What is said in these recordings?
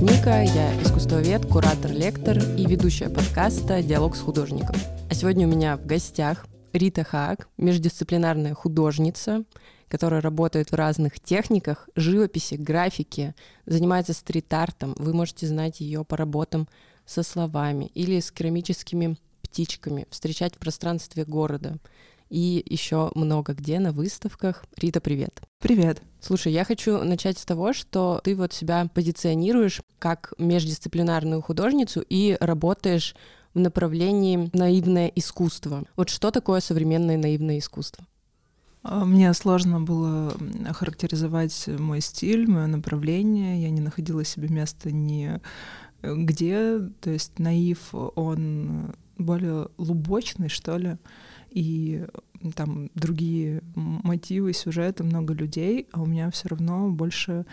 зовут Ника, я искусствовед, куратор, лектор и ведущая подкаста «Диалог с художником». А сегодня у меня в гостях Рита Хаак, междисциплинарная художница, которая работает в разных техниках живописи, графики, занимается стрит-артом. Вы можете знать ее по работам со словами или с керамическими птичками, встречать в пространстве города и еще много где на выставках. Рита, привет. Привет. Слушай, я хочу начать с того, что ты вот себя позиционируешь как междисциплинарную художницу и работаешь в направлении наивное искусство. Вот что такое современное наивное искусство? А, мне сложно было охарактеризовать мой стиль, мое направление. Я не находила себе места ни э, где. То есть наив, он более лубочный, что ли и там другие мотивы, сюжеты, много людей, а у меня все равно больше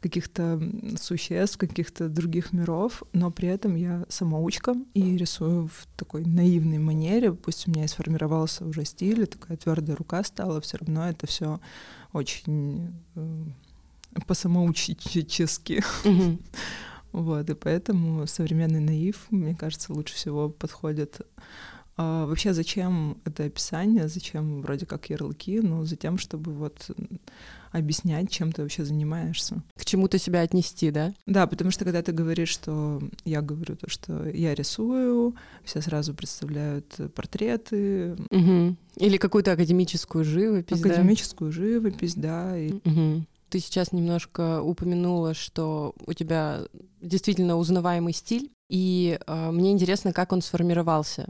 каких-то существ, каких-то других миров, но при этом я самоучка и рисую в такой наивной манере. Пусть у меня и сформировался уже стиль, такая твердая рука стала, все равно это все очень э, по-самоучечески. Вот, и поэтому современный наив, мне кажется, лучше всего подходит а вообще, зачем это описание, зачем вроде как ярлыки? Ну, за тем, чтобы вот объяснять, чем ты вообще занимаешься. К чему ты себя отнести, да? Да, потому что когда ты говоришь, что я говорю то, что я рисую, все сразу представляют портреты. Угу. Или какую-то академическую живопись. Академическую да? живопись, да. И... Угу. Ты сейчас немножко упомянула, что у тебя действительно узнаваемый стиль, и э, мне интересно, как он сформировался.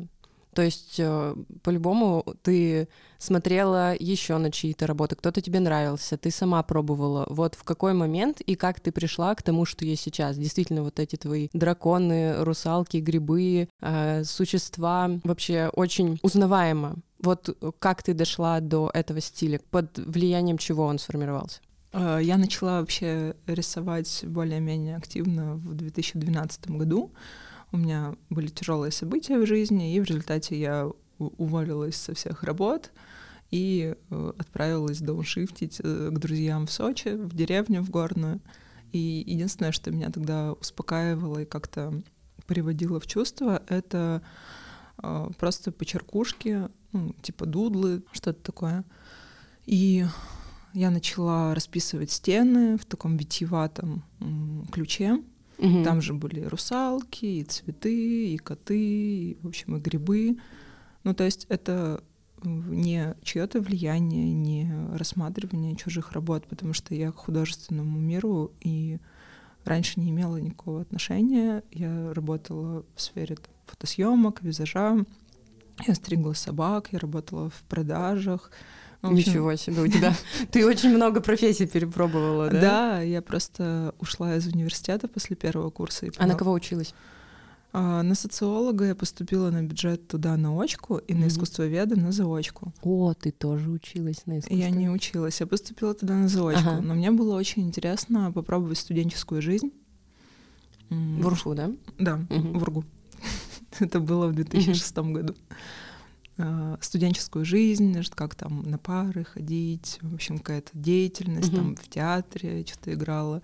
То есть, э, по-любому, ты смотрела еще на чьи-то работы, кто-то тебе нравился, ты сама пробовала. Вот в какой момент и как ты пришла к тому, что есть сейчас? Действительно, вот эти твои драконы, русалки, грибы, э, существа вообще очень узнаваемо. Вот как ты дошла до этого стиля? Под влиянием чего он сформировался? Э, я начала вообще рисовать более-менее активно в 2012 году. У меня были тяжелые события в жизни, и в результате я уволилась со всех работ и э, отправилась дауншифтить э, к друзьям в Сочи, в деревню, в горную. И единственное, что меня тогда успокаивало и как-то приводило в чувство, это э, просто почеркушки, ну, типа дудлы, что-то такое. И я начала расписывать стены в таком витиеватом ключе. Угу. Там же были русалки, и цветы, и коты, и, в общем, и грибы. Ну, то есть это не чье-то влияние, не рассматривание чужих работ, потому что я к художественному миру и раньше не имела никакого отношения. Я работала в сфере там, фотосъемок, визажа, я стригла собак, я работала в продажах. Ничего себе, у тебя ты очень много профессий перепробовала, да? Да, я просто ушла из университета после первого курса. А на кого училась? А, на социолога я поступила на бюджет туда на очку и на искусствоведа на заочку. О, ты тоже училась на искусстве? Я не училась, я поступила туда на заочку. Ага. Но мне было очень интересно попробовать студенческую жизнь. В Урфу, да? Да, в Ургу. Это было в 2006 году. Э, студенческую жизнь, как там на пары ходить, в общем, какая-то деятельность, mm-hmm. там в театре что-то играла,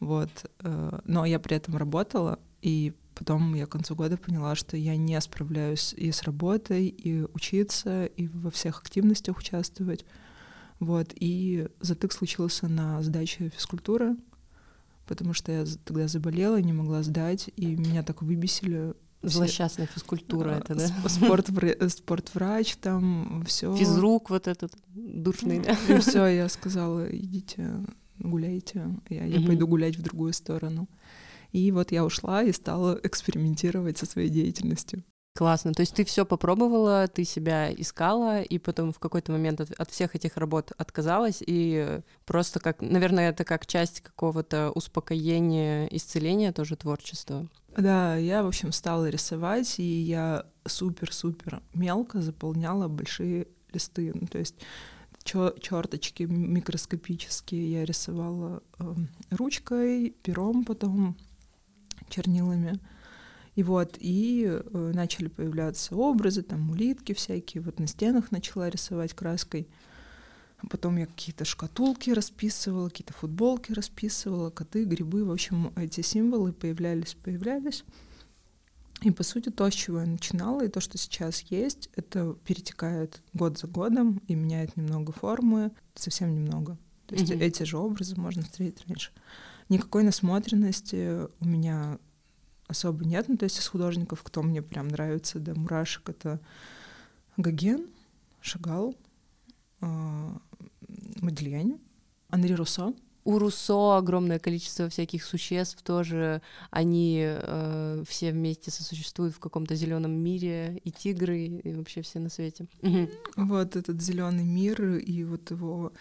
вот. Э, но я при этом работала, и потом я к концу года поняла, что я не справляюсь и с работой, и учиться, и во всех активностях участвовать, вот. И затык случился на сдаче физкультуры, потому что я тогда заболела, не могла сдать, и меня так выбесили Злосчастная физкультура это, да? Спорт, спортврач там, все. Физрук вот этот душный, да? И все, я сказала, идите, гуляйте, я, я пойду гулять в другую сторону. И вот я ушла и стала экспериментировать со своей деятельностью. Классно. То есть ты все попробовала, ты себя искала, и потом в какой-то момент от, от всех этих работ отказалась, и просто как, наверное, это как часть какого-то успокоения, исцеления тоже творчества. Да, я, в общем, стала рисовать, и я супер-супер мелко заполняла большие листы. Ну, то есть черточки микроскопические я рисовала э, ручкой, пером потом, чернилами. И вот, и э, начали появляться образы, там улитки всякие, вот на стенах начала рисовать краской. Потом я какие-то шкатулки расписывала, какие-то футболки расписывала, коты, грибы. В общем, эти символы появлялись, появлялись. И, по сути, то, с чего я начинала, и то, что сейчас есть, это перетекает год за годом и меняет немного формы, совсем немного. То есть mm-hmm. эти же образы можно встретить раньше. Никакой насмотренности у меня особо нет. Ну, то есть из художников, кто мне прям нравится до мурашек, это Гоген, Шагал, э, Модельянь, Анри Руссо. У Руссо огромное количество всяких существ тоже, они э, все вместе сосуществуют в каком-то зеленом мире, и тигры, и вообще все на свете. Вот этот зеленый мир и вот его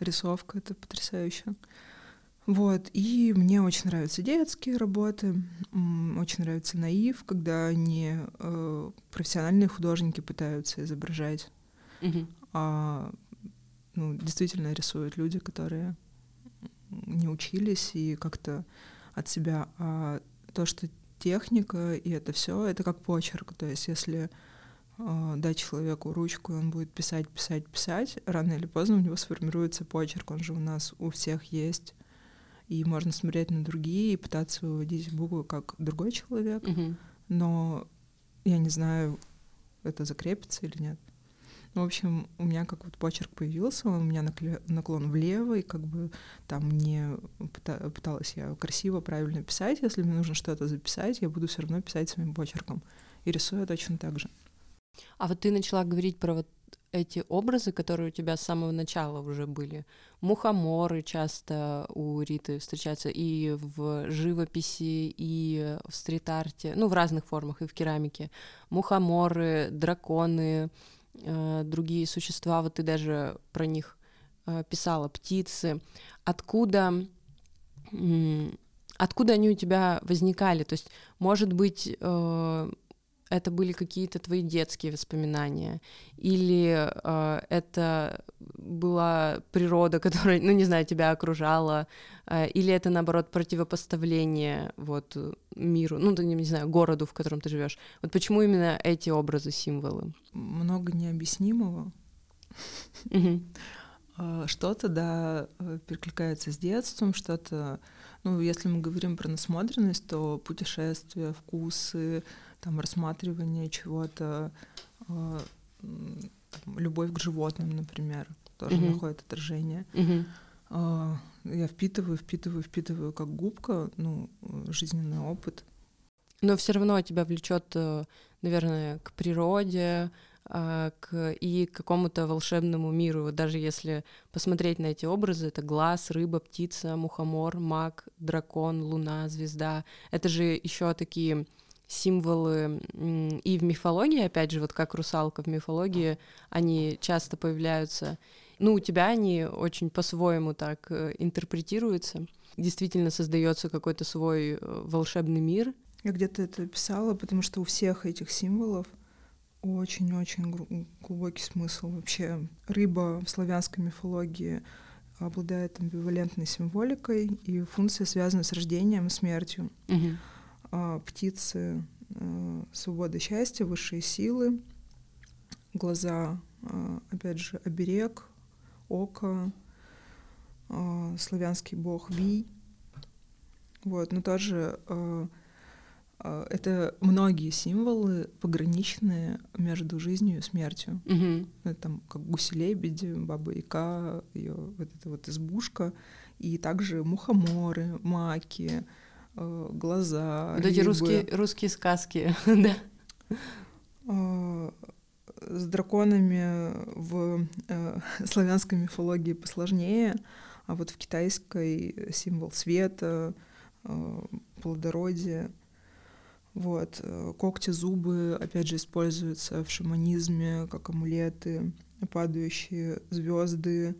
рисовка, это потрясающе. Вот, и мне очень нравятся детские работы, очень нравится наив, когда они э, профессиональные художники пытаются изображать, mm-hmm. а ну, действительно рисуют люди, которые не учились и как-то от себя. А то, что техника и это все, это как почерк. То есть, если э, дать человеку ручку, и он будет писать, писать, писать, рано или поздно у него сформируется почерк. Он же у нас у всех есть и можно смотреть на другие и пытаться выводить буквы как другой человек, mm-hmm. но я не знаю, это закрепится или нет. Ну, в общем, у меня как вот почерк появился, у меня наклон влево, и как бы там не пыталась я красиво, правильно писать. Если мне нужно что-то записать, я буду все равно писать своим почерком. И рисую точно так же. А вот ты начала говорить про вот эти образы, которые у тебя с самого начала уже были. Мухоморы часто у Риты встречаются и в живописи, и в стрит-арте, ну, в разных формах, и в керамике. Мухоморы, драконы, э, другие существа, вот ты даже про них э, писала, птицы. Откуда откуда они у тебя возникали? То есть, может быть, э, это были какие-то твои детские воспоминания, или э, это была природа, которая, ну не знаю, тебя окружала, э, или это наоборот противопоставление вот миру, ну не, не знаю, городу, в котором ты живешь. Вот почему именно эти образы, символы? Много необъяснимого. А, что-то, да, э, перекликается с детством, что-то, ну, если мы говорим про насмотренность, то путешествия, вкусы, там рассматривание чего-то, э, любовь к животным, например, тоже mm-hmm. находит отражение. Mm-hmm. Э, я впитываю, впитываю, впитываю как губка, ну, жизненный опыт. Но все равно тебя влечет, э, наверное, к природе, а, к, и к какому-то волшебному миру. Даже если посмотреть на эти образы, это глаз, рыба, птица, мухомор, маг, дракон, луна, звезда. Это же еще такие символы и в мифологии, опять же, вот как русалка в мифологии, они часто появляются. Ну, у тебя они очень по-своему так э, интерпретируются. Действительно создается какой-то свой э, волшебный мир. Я где-то это писала, потому что у всех этих символов очень-очень глубокий смысл. Вообще рыба в славянской мифологии обладает амбивалентной символикой, и функция связана с рождением и смертью. Угу птицы а, свобода счастья, высшие силы, глаза, а, опять же, оберег, око, а, славянский бог Вий. Вот, но тоже а, а, это многие символы пограничные между жизнью и смертью. Mm-hmm. Это там как гуси-лебеди, баба-яка, ее вот эта вот избушка, и также мухоморы, маки, глаза. Вот эти русские, русские сказки, да. Э, с драконами в э, славянской мифологии посложнее, а вот в китайской символ света, плодородия. Вот. Когти, зубы, опять же, используются в шаманизме как амулеты, падающие звезды.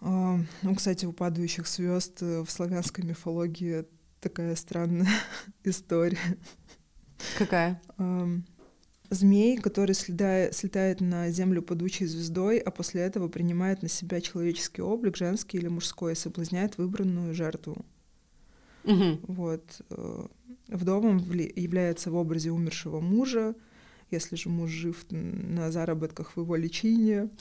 Ну, кстати, у падающих звезд в славянской мифологии такая странная история. Какая? Змей, который слетает, слетает на землю падучей звездой, а после этого принимает на себя человеческий облик, женский или мужской, и соблазняет выбранную жертву. Угу. Вот. Э, вдовом является в образе умершего мужа, если же муж жив на заработках в его лечении.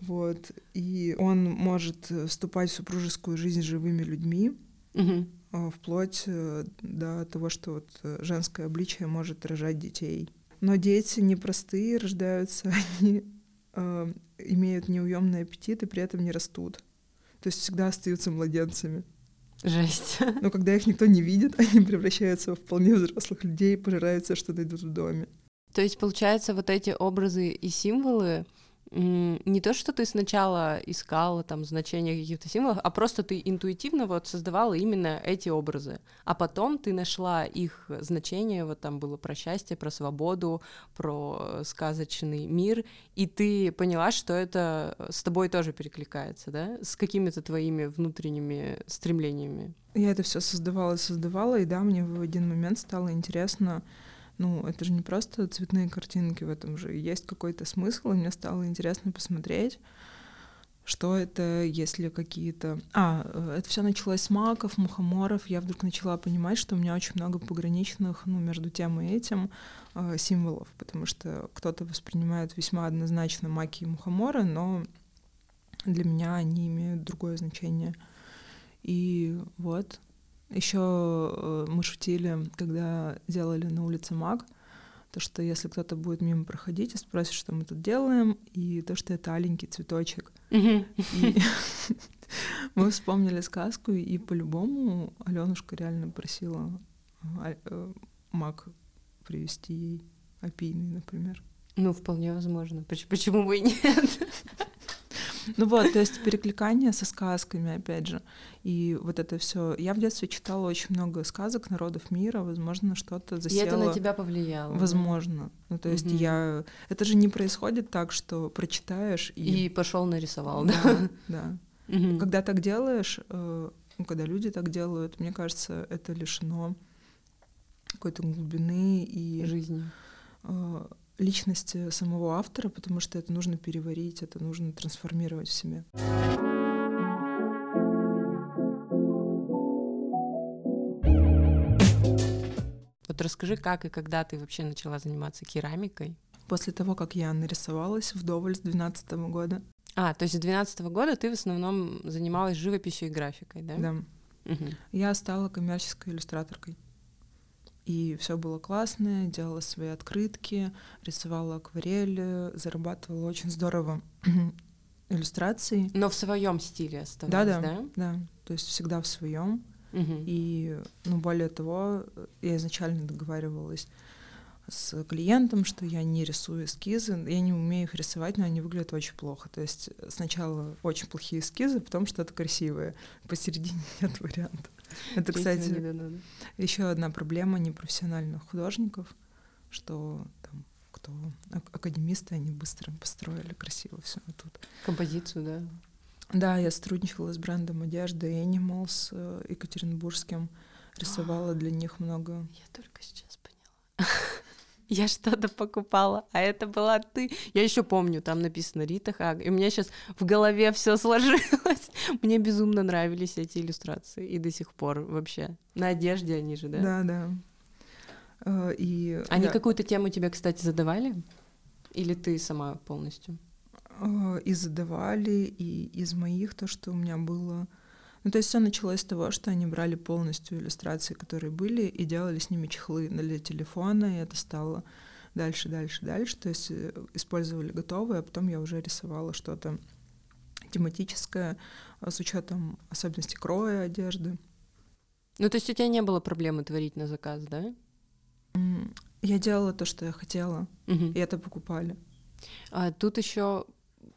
Вот. И он может вступать в супружескую жизнь с живыми людьми, угу. Вплоть э, до того, что вот э, женское обличие может рожать детей. Но дети непростые, рождаются, они э, имеют неуемный аппетит и при этом не растут. То есть всегда остаются младенцами. Жесть. Но когда их никто не видит, они превращаются в вполне взрослых людей и пожираются, что найдут в доме. То есть, получается, вот эти образы и символы, не то, что ты сначала искала там значение каких-то символов, а просто ты интуитивно вот создавала именно эти образы, а потом ты нашла их значение, вот там было про счастье, про свободу, про сказочный мир, и ты поняла, что это с тобой тоже перекликается, да, с какими-то твоими внутренними стремлениями. Я это все создавала, создавала, и да, мне в один момент стало интересно, ну, это же не просто цветные картинки, в этом же есть какой-то смысл, и мне стало интересно посмотреть, что это, если какие-то... А, э, это все началось с маков, мухоморов. Я вдруг начала понимать, что у меня очень много пограничных, ну, между тем и этим э, символов, потому что кто-то воспринимает весьма однозначно маки и мухоморы, но для меня они имеют другое значение. И вот еще э, мы шутили, когда делали на улице Маг, то, что если кто-то будет мимо проходить и спросит, что мы тут делаем, и то, что это аленький цветочек. Мы вспомнили сказку, и по-любому Аленушка реально просила а, э, маг привезти ей опийный, например. Ну, вполне возможно. Почему бы и нет? Ну вот, то есть перекликание со сказками, опять же. И вот это все. Я в детстве читала очень много сказок народов мира, возможно, что-то засело. И это на тебя повлияло. Возможно. Ну, то есть угу. я... Это же не происходит так, что прочитаешь и... И пошел нарисовал, да? Да, да. Угу. Когда так делаешь, э, ну, когда люди так делают, мне кажется, это лишено какой-то глубины и... Жизни э, личности самого автора, потому что это нужно переварить, это нужно трансформировать в себе. Вот расскажи, как и когда ты вообще начала заниматься керамикой? После того, как я нарисовалась вдоволь с 12 года. А, то есть с 12 года ты в основном занималась живописью и графикой, да? Да. Угу. Я стала коммерческой иллюстраторкой. И все было классно, делала свои открытки, рисовала акварель, зарабатывала очень здорово иллюстрации. Но в своем стиле оставалась, да? Да, да. То есть всегда в своем. Угу. И, ну, более того, я изначально договаривалась с клиентом, что я не рисую эскизы, я не умею их рисовать, но они выглядят очень плохо. То есть сначала очень плохие эскизы, потом что-то красивое. Посередине нет варианта. Это, кстати, еще одна проблема непрофессиональных художников, что там кто академисты, они быстро построили красиво все тут. Композицию, да? Да, я сотрудничала с брендом одежды Animals э, екатеринбургским, рисовала для них много. Я только сейчас. Я что-то покупала, а это была ты. Я еще помню, там написано Рита Хаг, и у меня сейчас в голове все сложилось. Мне безумно нравились эти иллюстрации, и до сих пор вообще. На одежде они же, да? Да, да. Э, и они я... какую-то тему тебе, кстати, задавали? Или ты сама полностью? Э, и задавали, и из моих то, что у меня было ну, то есть все началось с того, что они брали полностью иллюстрации, которые были, и делали с ними чехлы для телефона, и это стало дальше, дальше, дальше. То есть э, использовали готовые, а потом я уже рисовала что-то тематическое а, с учетом особенностей кроя одежды. Ну, то есть у тебя не было проблемы творить на заказ, да? Я делала то, что я хотела, угу. и это покупали. А тут еще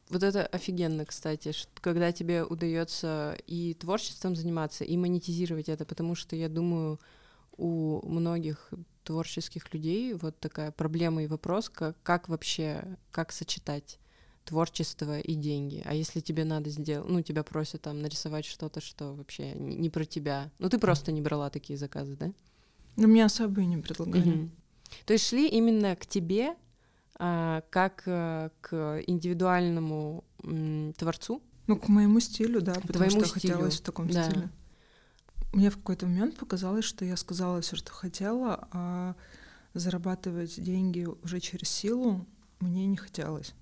вот это офигенно, кстати, когда тебе удается и творчеством заниматься, и монетизировать это, потому что я думаю, у многих творческих людей вот такая проблема и вопрос, как, как вообще, как сочетать творчество и деньги. А если тебе надо сделать, ну, тебя просят там нарисовать что-то, что вообще не, про тебя. Ну, ты просто не брала такие заказы, да? Ну, мне особо и не предлагали. Угу. То есть шли именно к тебе как э, к индивидуальному творцу. Ну, к моему стилю, да, потому Твоему что стилю. хотелось в таком да. стиле. Мне в какой-то момент показалось, что я сказала все, что хотела, а зарабатывать деньги уже через силу мне не хотелось.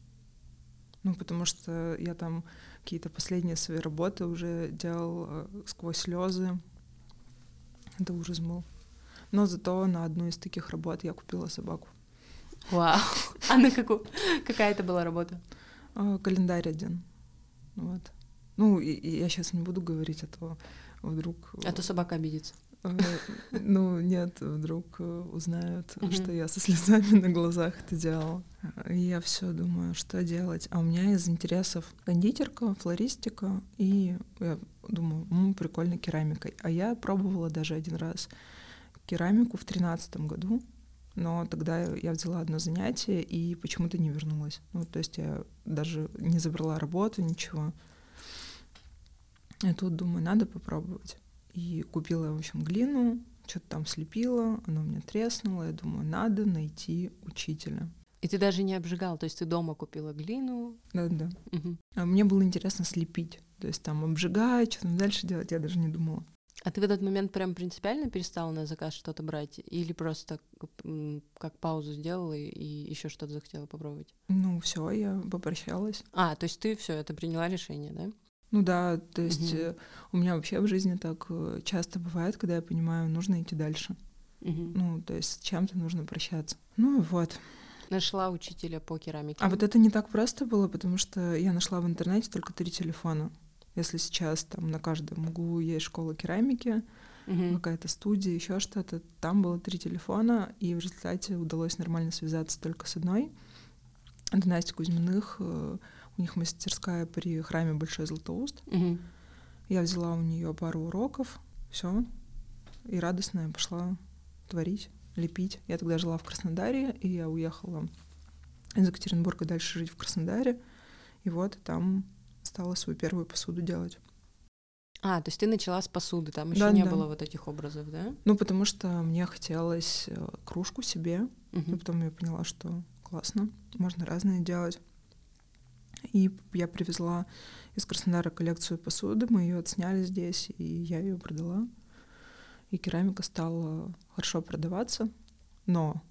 Ну, потому что я там какие-то последние свои работы уже делал э, сквозь слезы. Это ужас был. Но зато на одну из таких работ я купила собаку. Вау. А на какую? Какая это была работа? А, календарь один. Вот. Ну, и, и я сейчас не буду говорить, а то вдруг... А то собака обидится. Э, ну, нет, вдруг э, узнают, что я со слезами на глазах это делала. И я все думаю, что делать. А у меня из интересов кондитерка, флористика, и я думаю, м, прикольно керамика. А я пробовала даже один раз керамику в тринадцатом году, но тогда я взяла одно занятие и почему-то не вернулась. Ну, то есть я даже не забрала работу, ничего. И тут думаю, надо попробовать. И купила, в общем, глину, что-то там слепила, она у меня треснула. Я думаю, надо найти учителя. И ты даже не обжигал, то есть ты дома купила глину? Да-да. Угу. А мне было интересно слепить. То есть там обжигать, что там дальше делать, я даже не думала. А ты в этот момент прям принципиально перестала на заказ что-то брать? Или просто как паузу сделала и еще что-то захотела попробовать? Ну, все, я попрощалась. А, то есть ты все это приняла решение, да? Ну да, то есть угу. у меня вообще в жизни так э, часто бывает, когда я понимаю, нужно идти дальше. Угу. Ну, то есть с чем-то нужно прощаться. Ну вот. Нашла учителя по керамике. А вот это не так просто было, потому что я нашла в интернете только три телефона. Если сейчас там на каждом углу есть школа керамики, угу. какая-то студия, еще что-то, там было три телефона, и в результате удалось нормально связаться только с одной. Это Настя Кузьминых, э, у них мастерская при храме Большой Златоуст. Угу. Я взяла у нее пару уроков, все, и радостная пошла творить, лепить. Я тогда жила в Краснодаре, и я уехала из Екатеринбурга дальше жить в Краснодаре. И вот там стала свою первую посуду делать. А, то есть ты начала с посуды, там еще да, не да. было вот этих образов, да? Ну, потому что мне хотелось э, кружку себе, угу. и потом я поняла, что классно, можно разные делать. И я привезла из Краснодара коллекцию посуды, мы ее отсняли здесь, и я ее продала. И керамика стала хорошо продаваться, но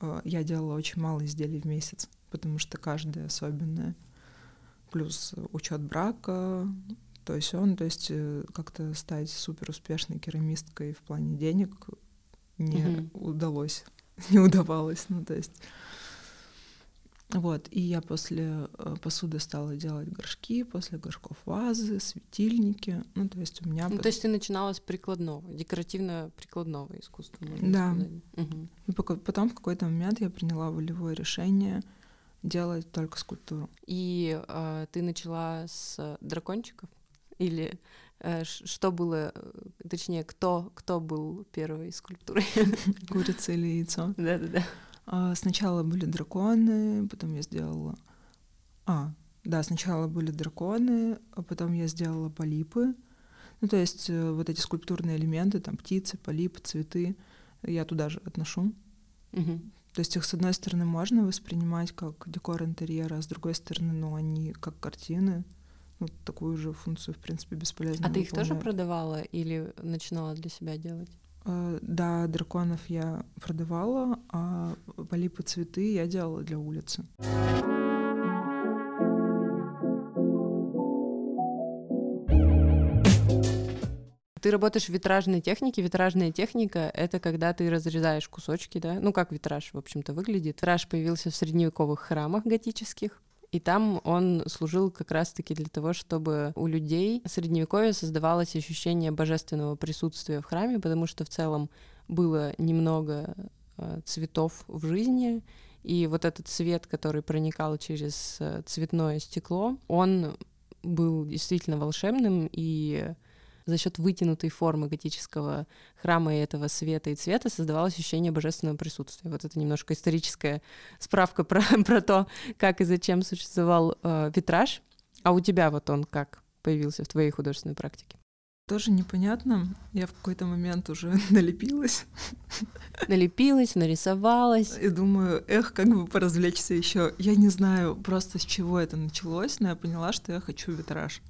э, я делала очень мало изделий в месяц, потому что каждая особенная. Плюс учет брака, то есть он, то есть э, как-то стать супер успешной керамисткой в плане денег не mm удалось, не удавалось, ну то есть вот, и я после э, посуды стала делать горшки, после горшков вазы, светильники. Ну, то есть у меня... Ну, то есть ты начинала с прикладного, декоративно-прикладного искусства, можно да. сказать. Угу. И потом в какой-то момент я приняла волевое решение делать только скульптуру. И э, ты начала с дракончиков? Или э, что было, э, точнее, кто, кто был первой скульптурой? Курица или яйцо? Да-да-да. А, сначала были драконы, потом я сделала... А, да, сначала были драконы, а потом я сделала полипы. Ну, то есть э, вот эти скульптурные элементы, там птицы, полипы, цветы, я туда же отношу. Угу. То есть их, с одной стороны, можно воспринимать как декор интерьера, а с другой стороны, ну, они как картины. Ну, такую же функцию, в принципе, бесполезно А ты их тоже продавала или начинала для себя делать? Э, да, драконов я продавала, а полипы цветы я делала для улицы. Ты работаешь в витражной технике. Витражная техника — это когда ты разрезаешь кусочки, да? Ну, как витраж, в общем-то, выглядит. Витраж появился в средневековых храмах готических. И там он служил как раз-таки для того, чтобы у людей средневековья создавалось ощущение божественного присутствия в храме, потому что в целом было немного э, цветов в жизни, и вот этот цвет, который проникал через э, цветное стекло, он был действительно волшебным, и за счет вытянутой формы готического храма и этого света и цвета создавалось ощущение божественного присутствия. Вот это немножко историческая справка про, про то, как и зачем существовал э, витраж. А у тебя вот он как появился в твоей художественной практике? Тоже непонятно. Я в какой-то момент уже налепилась. Налепилась, нарисовалась. И думаю, эх, как бы поразвлечься еще. Я не знаю просто с чего это началось, но я поняла, что я хочу витраж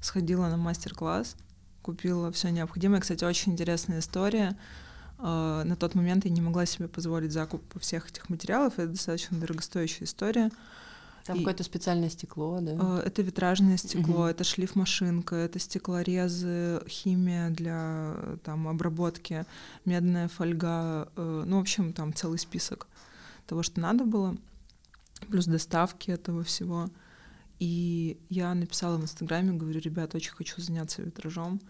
сходила на мастер-класс, купила все необходимое. Кстати, очень интересная история. А, на тот момент я не могла себе позволить закуп всех этих материалов. Это достаточно дорогостоящая история. Там какое-то специальное стекло, да? Э, это витражное стекло, угу. это шлифмашинка, это стеклорезы, химия для там обработки, медная фольга, э, ну, в общем, там целый список того, что надо было, плюс доставки этого всего. И я написала в Инстаграме, говорю, ребят, очень хочу заняться витражом,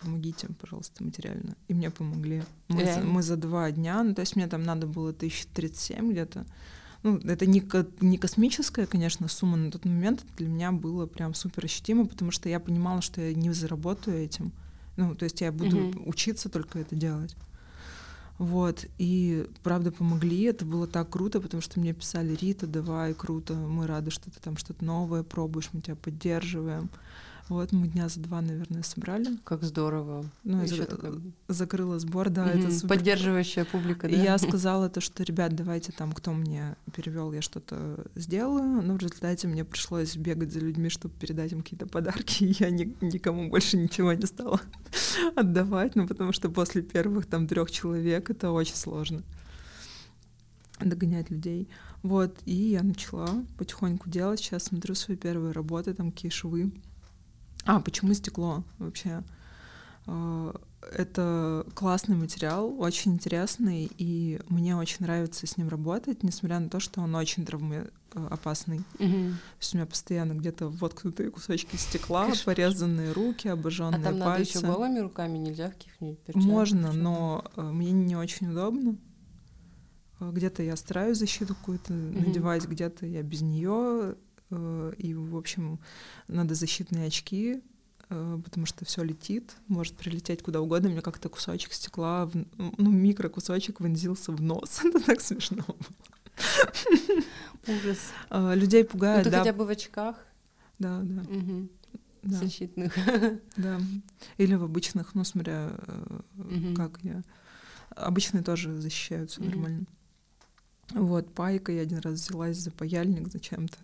помогите, пожалуйста, материально. И мне помогли. Мы, за, мы за два дня, ну, то есть мне там надо было 1037 где-то, ну, это не, не космическая, конечно, сумма на тот момент для меня было прям супер ощутимо, потому что я понимала, что я не заработаю этим. Ну, то есть я буду mm-hmm. учиться только это делать. Вот, и правда помогли, это было так круто, потому что мне писали, Рита, давай, круто, мы рады, что ты там что-то новое пробуешь, мы тебя поддерживаем. Вот мы дня за два, наверное, собрали. Как здорово. Ну, за... такое... закрыла сбор, да, mm-hmm. это супер. Поддерживающая публика, да? И я сказала то, что, ребят, давайте там, кто мне перевел, я что-то сделаю. Но в результате мне пришлось бегать за людьми, чтобы передать им какие-то подарки, и я ни, никому больше ничего не стала отдавать, ну, потому что после первых там трех человек это очень сложно догонять людей. Вот, и я начала потихоньку делать. Сейчас смотрю свои первые работы, там какие швы а, почему стекло вообще? А, это классный материал, очень интересный, и мне очень нравится с ним работать, несмотря на то, что он очень травмоопасный. Угу. То есть у меня постоянно где-то воткнутые кусочки стекла, Кошмар. порезанные руки, обожженные пальцы. А там пальцы. надо еще голыми руками, нельзя каких-нибудь перчаток? Можно, но э, мне не очень удобно. Э, где-то я стараюсь защиту какую-то угу. надевать, где-то я без нее Э, и, в общем, надо защитные очки, э, потому что все летит, может прилететь куда угодно. Мне как-то кусочек стекла, ну, микрокусочек вонзился в нос. Это так смешно было. Ужас. Э, людей пугает, ну, да. хотя бы в очках. Да, да. Угу. Да. Защитных. Да. Или в обычных, ну, смотря угу. как я. Обычные тоже защищаются угу. нормально. Вот, пайка я один раз взялась за паяльник зачем-то.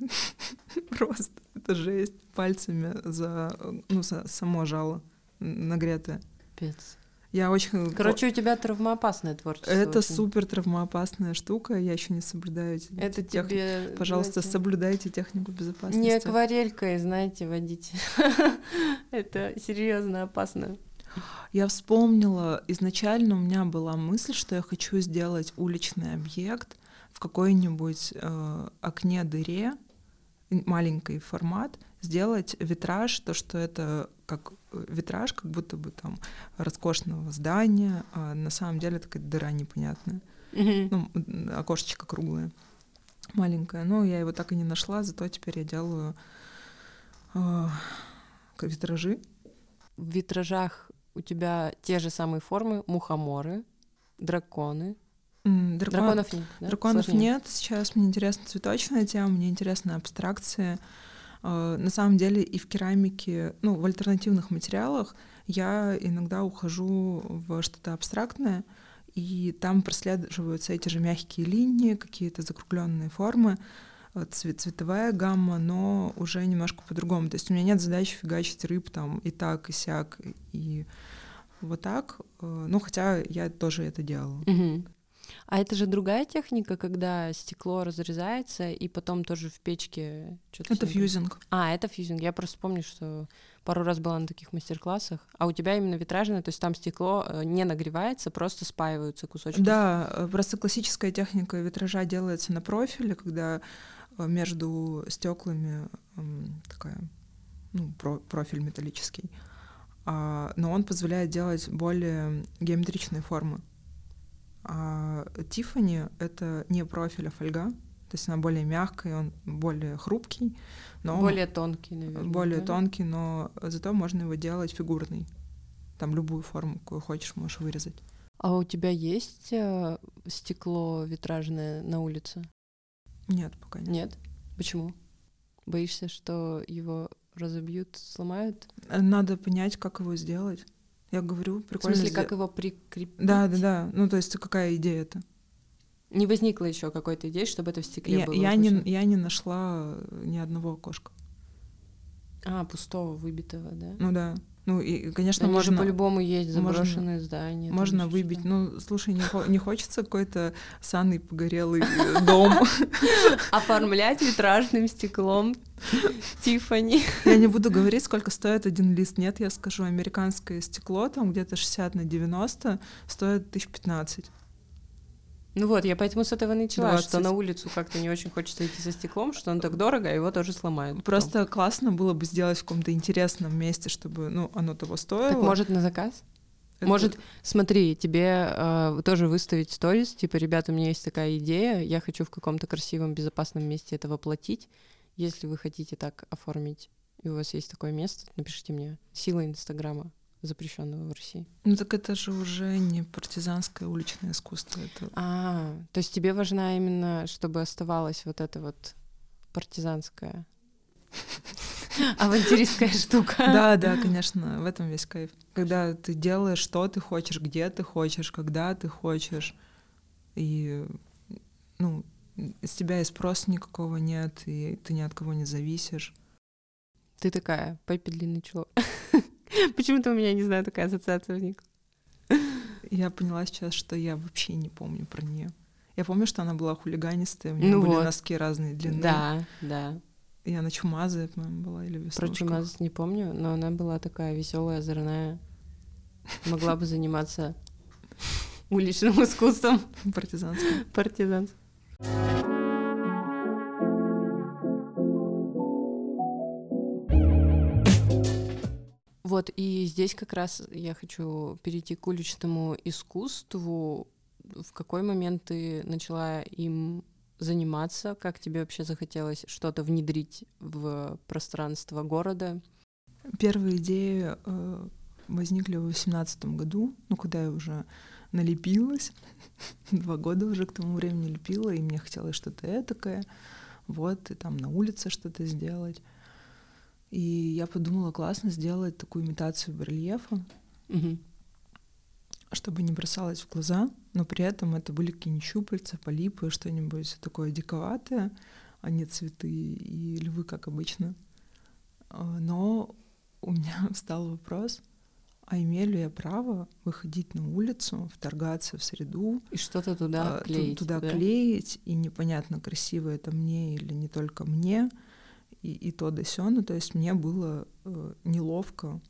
Просто это жесть. Пальцами за, ну, за само жало нагретое. Пец. Я очень... Короче, у тебя травмоопасное творчество. Это очень. супер травмоопасная штука. Я еще не соблюдаю Это тех... тебе... Пожалуйста, знаете, соблюдайте технику безопасности. Не акварелькой, знаете, водить. Это серьезно опасно. Я вспомнила, изначально у меня была мысль, что я хочу сделать уличный объект, в какой-нибудь э, окне-дыре, маленький формат, сделать витраж, то, что это как э, витраж, как будто бы там роскошного здания, а на самом деле такая дыра непонятная. Mm-hmm. Ну, окошечко круглое, маленькое. Но я его так и не нашла, зато теперь я делаю э, витражи. В витражах у тебя те же самые формы, мухоморы, драконы, Дракон... Драконов нет. Да? Драконов Сложнее. нет. Сейчас мне интересна цветочная тема, мне интересна абстракция. А, на самом деле и в керамике, ну, в альтернативных материалах я иногда ухожу в что-то абстрактное, и там прослеживаются эти же мягкие линии, какие-то закругленные формы, э, цвет, цветовая гамма, но уже немножко по-другому. То есть у меня нет задачи фигачить рыб там и так, и сяк, и вот так. Э, ну, хотя я тоже это делала. Угу. А это же другая техника, когда стекло разрезается и потом тоже в печке что-то. Это фьюзинг. А, это фьюзинг. Я просто помню, что пару раз была на таких мастер-классах. А у тебя именно витражное, то есть там стекло э, не нагревается, просто спаиваются кусочки. Да, э, просто классическая техника витража делается на профиле, когда э, между стеклами такая, ну, профиль металлический. А, но он позволяет делать более геометричные формы. А Тифани — это не профиль, а фольга. То есть она более мягкая, он более хрупкий. Но более тонкий, наверное. Более да? тонкий, но зато можно его делать фигурный. Там любую форму, какую хочешь, можешь вырезать. А у тебя есть э, стекло витражное на улице? Нет, пока нет. Нет? Почему? Боишься, что его разобьют, сломают? Надо понять, как его сделать. Я говорю, прикольно. В смысле, как его прикрепить? Да, да, да. Ну, то есть, какая идея это? Не возникло еще какой-то идеи, чтобы это в стекле я, было? Я не, я не нашла ни одного окошка. А, пустого, выбитого, да? Ну да. Ну и, конечно, Они можно... по-любому есть заброшенные можно, здания. Можно выбить. Ну, слушай, не, не хочется какой-то санный погорелый э, дом. Оформлять витражным стеклом Тифани. Я не буду говорить, сколько стоит один лист. Нет, я скажу, американское стекло, там где-то 60 на 90, стоит 1015. Ну вот, я поэтому с этого начала, 20. что на улицу как-то не очень хочется идти со стеклом, что он так дорого, а его тоже сломают. Просто потом. классно было бы сделать в каком-то интересном месте, чтобы, ну, оно того стоило. Так может на заказ? Это... Может, смотри, тебе э, тоже выставить сторис, типа, ребята, у меня есть такая идея, я хочу в каком-то красивом, безопасном месте это воплотить. Если вы хотите так оформить, и у вас есть такое место, напишите мне. Сила Инстаграма запрещенного в России. Ну так это же уже не партизанское уличное искусство. Это... А, то есть тебе важна именно, чтобы оставалась вот эта вот партизанская авантюристская штука. Да, да, конечно, в этом весь кайф. Когда ты делаешь, что ты хочешь, где ты хочешь, когда ты хочешь, и ну, с тебя и спроса никакого нет, и ты ни от кого не зависишь. Ты такая, Пеппи длинный чулок. Почему-то у меня, не знаю, такая ассоциация возникла. Я поняла сейчас, что я вообще не помню про нее. Я помню, что она была хулиганистая, у нее ну были вот. носки разные длины. Да, да. И она чумазая, по-моему, была или Про чумазость не помню, но она была такая веселая, озорная. Могла бы заниматься уличным искусством. Партизанским. Партизанским. Вот, и здесь как раз я хочу перейти к уличному искусству. В какой момент ты начала им заниматься? Как тебе вообще захотелось что-то внедрить в пространство города? Первые идеи э, возникли в восемнадцатом году, ну, когда я уже налепилась. Два года уже к тому времени лепила, и мне хотелось что-то этакое. Вот, и там на улице что-то сделать. И я подумала, классно сделать такую имитацию барельефа, угу. чтобы не бросалось в глаза, но при этом это были какие-нибудь щупальца, полипы, что-нибудь такое диковатое, а не цветы и львы, как обычно. А, но у меня встал вопрос, а имею ли я право выходить на улицу, вторгаться в среду и что-то туда а, клеить, туда да? клеить, и непонятно, красиво это мне или не только мне, и, и то да сё, ну, то есть мне было э, неловко,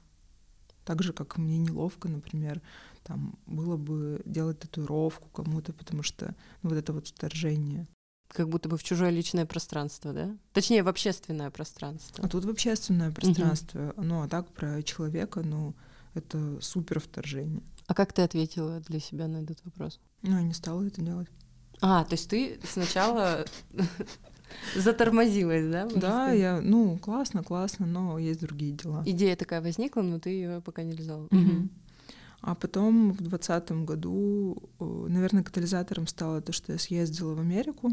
так же, как мне неловко, например, там было бы делать татуировку кому-то, потому что ну, вот это вот вторжение. Как будто бы в чужое личное пространство, да? Точнее, в общественное пространство. А тут в общественное пространство. Угу. Ну, а так про человека, ну, это супер вторжение. А как ты ответила для себя на этот вопрос? Ну, я не стала это делать. А, то есть ты сначала Затормозилась, да? Да, я, ну, классно, классно, но есть другие дела. Идея такая возникла, но ты ее пока не реализовала. Угу. А потом в двадцатом году, э, наверное, катализатором стало то, что я съездила в Америку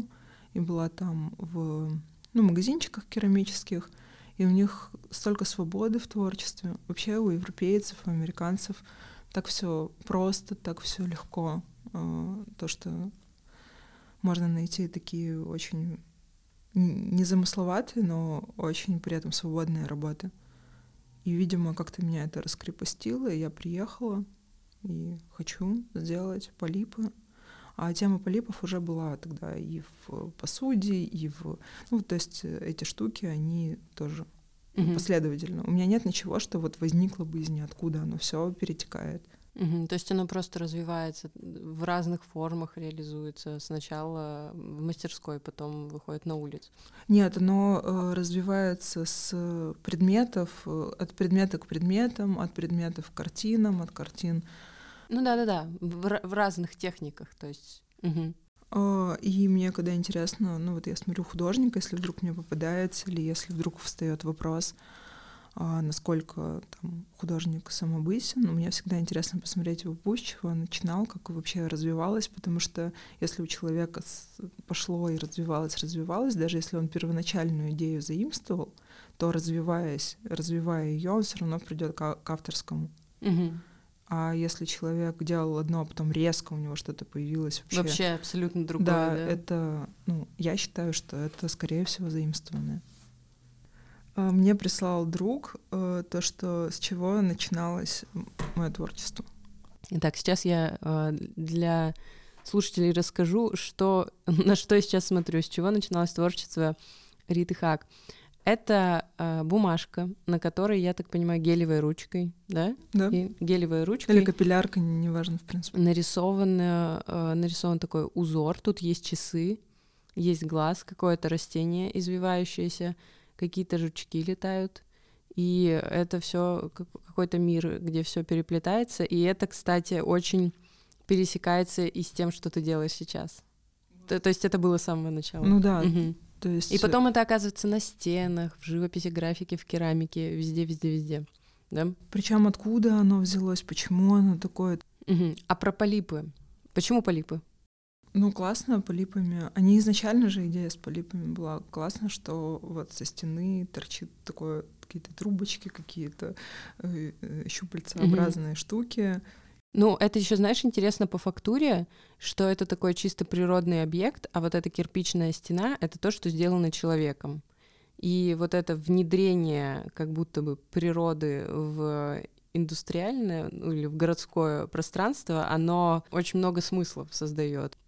и была там в ну, магазинчиках керамических, и у них столько свободы в творчестве. Вообще у европейцев, у американцев так все просто, так все легко. Э, то, что можно найти такие очень незамысловатые, но очень при этом свободные работы. И, видимо, как-то меня это раскрепостило, и я приехала и хочу сделать полипы. А тема полипов уже была тогда и в посуде, и в... Ну, то есть эти штуки, они тоже угу. последовательно. У меня нет ничего, что вот возникло бы из ниоткуда, оно все перетекает. Угу, то есть оно просто развивается в разных формах, реализуется сначала в мастерской, потом выходит на улицу. Нет, оно э, развивается с предметов, э, от предмета к предметам, от предметов к картинам, от картин. Ну да, да, да, в, в разных техниках, то есть. Угу. И мне когда интересно, ну вот я смотрю художника, если вдруг мне попадается, или если вдруг встает вопрос, насколько там, художник самобытен. Мне всегда интересно посмотреть его путь, чего он начинал, как вообще развивалось, потому что если у человека пошло и развивалось, развивалось, даже если он первоначальную идею заимствовал, то развиваясь, развивая ее, он все равно придет к, к авторскому. Угу. А если человек делал одно, а потом резко у него что-то появилось вообще... Вообще абсолютно другое, да? Да, это, ну, я считаю, что это, скорее всего, заимствованное. А, мне прислал друг э, то, что с чего начиналось мое творчество. Итак, сейчас я э, для слушателей расскажу, что, на что я сейчас смотрю, с чего начиналось творчество Риты Хак. Это э, бумажка, на которой, я так понимаю, гелевой ручкой, да? Да. И гелевой ручкой. Или капиллярка, неважно, в принципе. Нарисован, э, нарисован такой узор. Тут есть часы, есть глаз, какое-то растение извивающееся, какие-то жучки летают. И это все какой-то мир, где все переплетается. И это, кстати, очень пересекается и с тем, что ты делаешь сейчас. То, то есть это было с самого начала. Ну да. Угу. То есть... И потом это оказывается на стенах, в живописи, графике, в керамике, везде, везде, везде. Да? Причем откуда оно взялось, почему оно такое? Угу. А про полипы? Почему полипы? Ну, классно полипами. Они изначально же идея с полипами была классно, что вот со стены торчит такое какие-то трубочки, какие-то э, э щупальцеобразные mm штуки. Ну, это еще, знаешь, интересно по фактуре, что это такой чисто природный объект, а вот эта кирпичная стена — это то, что сделано человеком. И вот это внедрение как будто бы природы в индустриальное ну, или в городское пространство, оно очень много смыслов создает.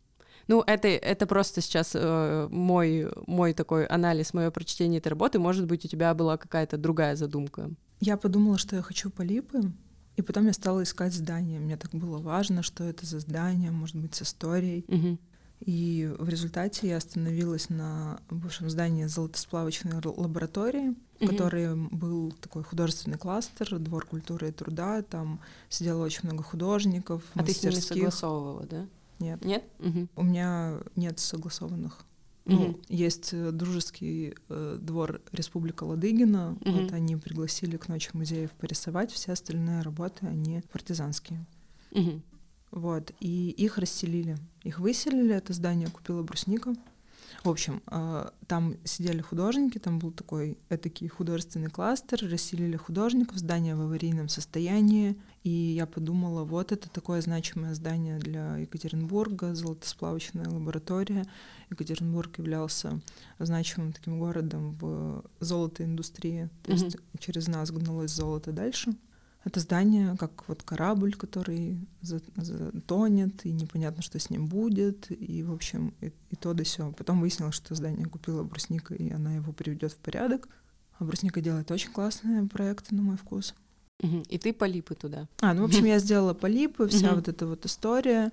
Ну, это, это просто сейчас э, мой, мой такой анализ, мое прочтение этой работы. Может быть, у тебя была какая-то другая задумка. Я подумала, что я хочу полипы, и потом я стала искать здание. Мне так было важно, что это за здание, может быть, с историей. Угу. И в результате я остановилась на бывшем здании золотосплавочной лаборатории, угу. в которой был такой художественный кластер, двор культуры и труда. Там сидело очень много художников, А ты с ними согласовывала, да? Нет. Нет? Угу. У меня нет согласованных Угу. Ну, есть э, дружеский э, двор Республика Ладыгина. Угу. Вот они пригласили к ночи музеев порисовать. Все остальные работы, они партизанские. Угу. Вот. И их расселили. Их выселили, это здание купила брусника. В общем, э, там сидели художники, там был такой этакий художественный кластер, расселили художников, здание в аварийном состоянии, и я подумала, вот это такое значимое здание для Екатеринбурга, золотосплавочная лаборатория. Екатеринбург являлся значимым таким городом в золотой индустрии, то mm-hmm. есть через нас гналось золото дальше. Это здание как вот корабль, который затонет, и непонятно, что с ним будет, и, в общем, и, и то да сё. Потом выяснилось, что здание купила Брусника, и она его приведет в порядок. А Брусника делает очень классные проекты, на мой вкус. И ты полипы туда. А, ну, в общем, я сделала полипы, вся вот эта вот история,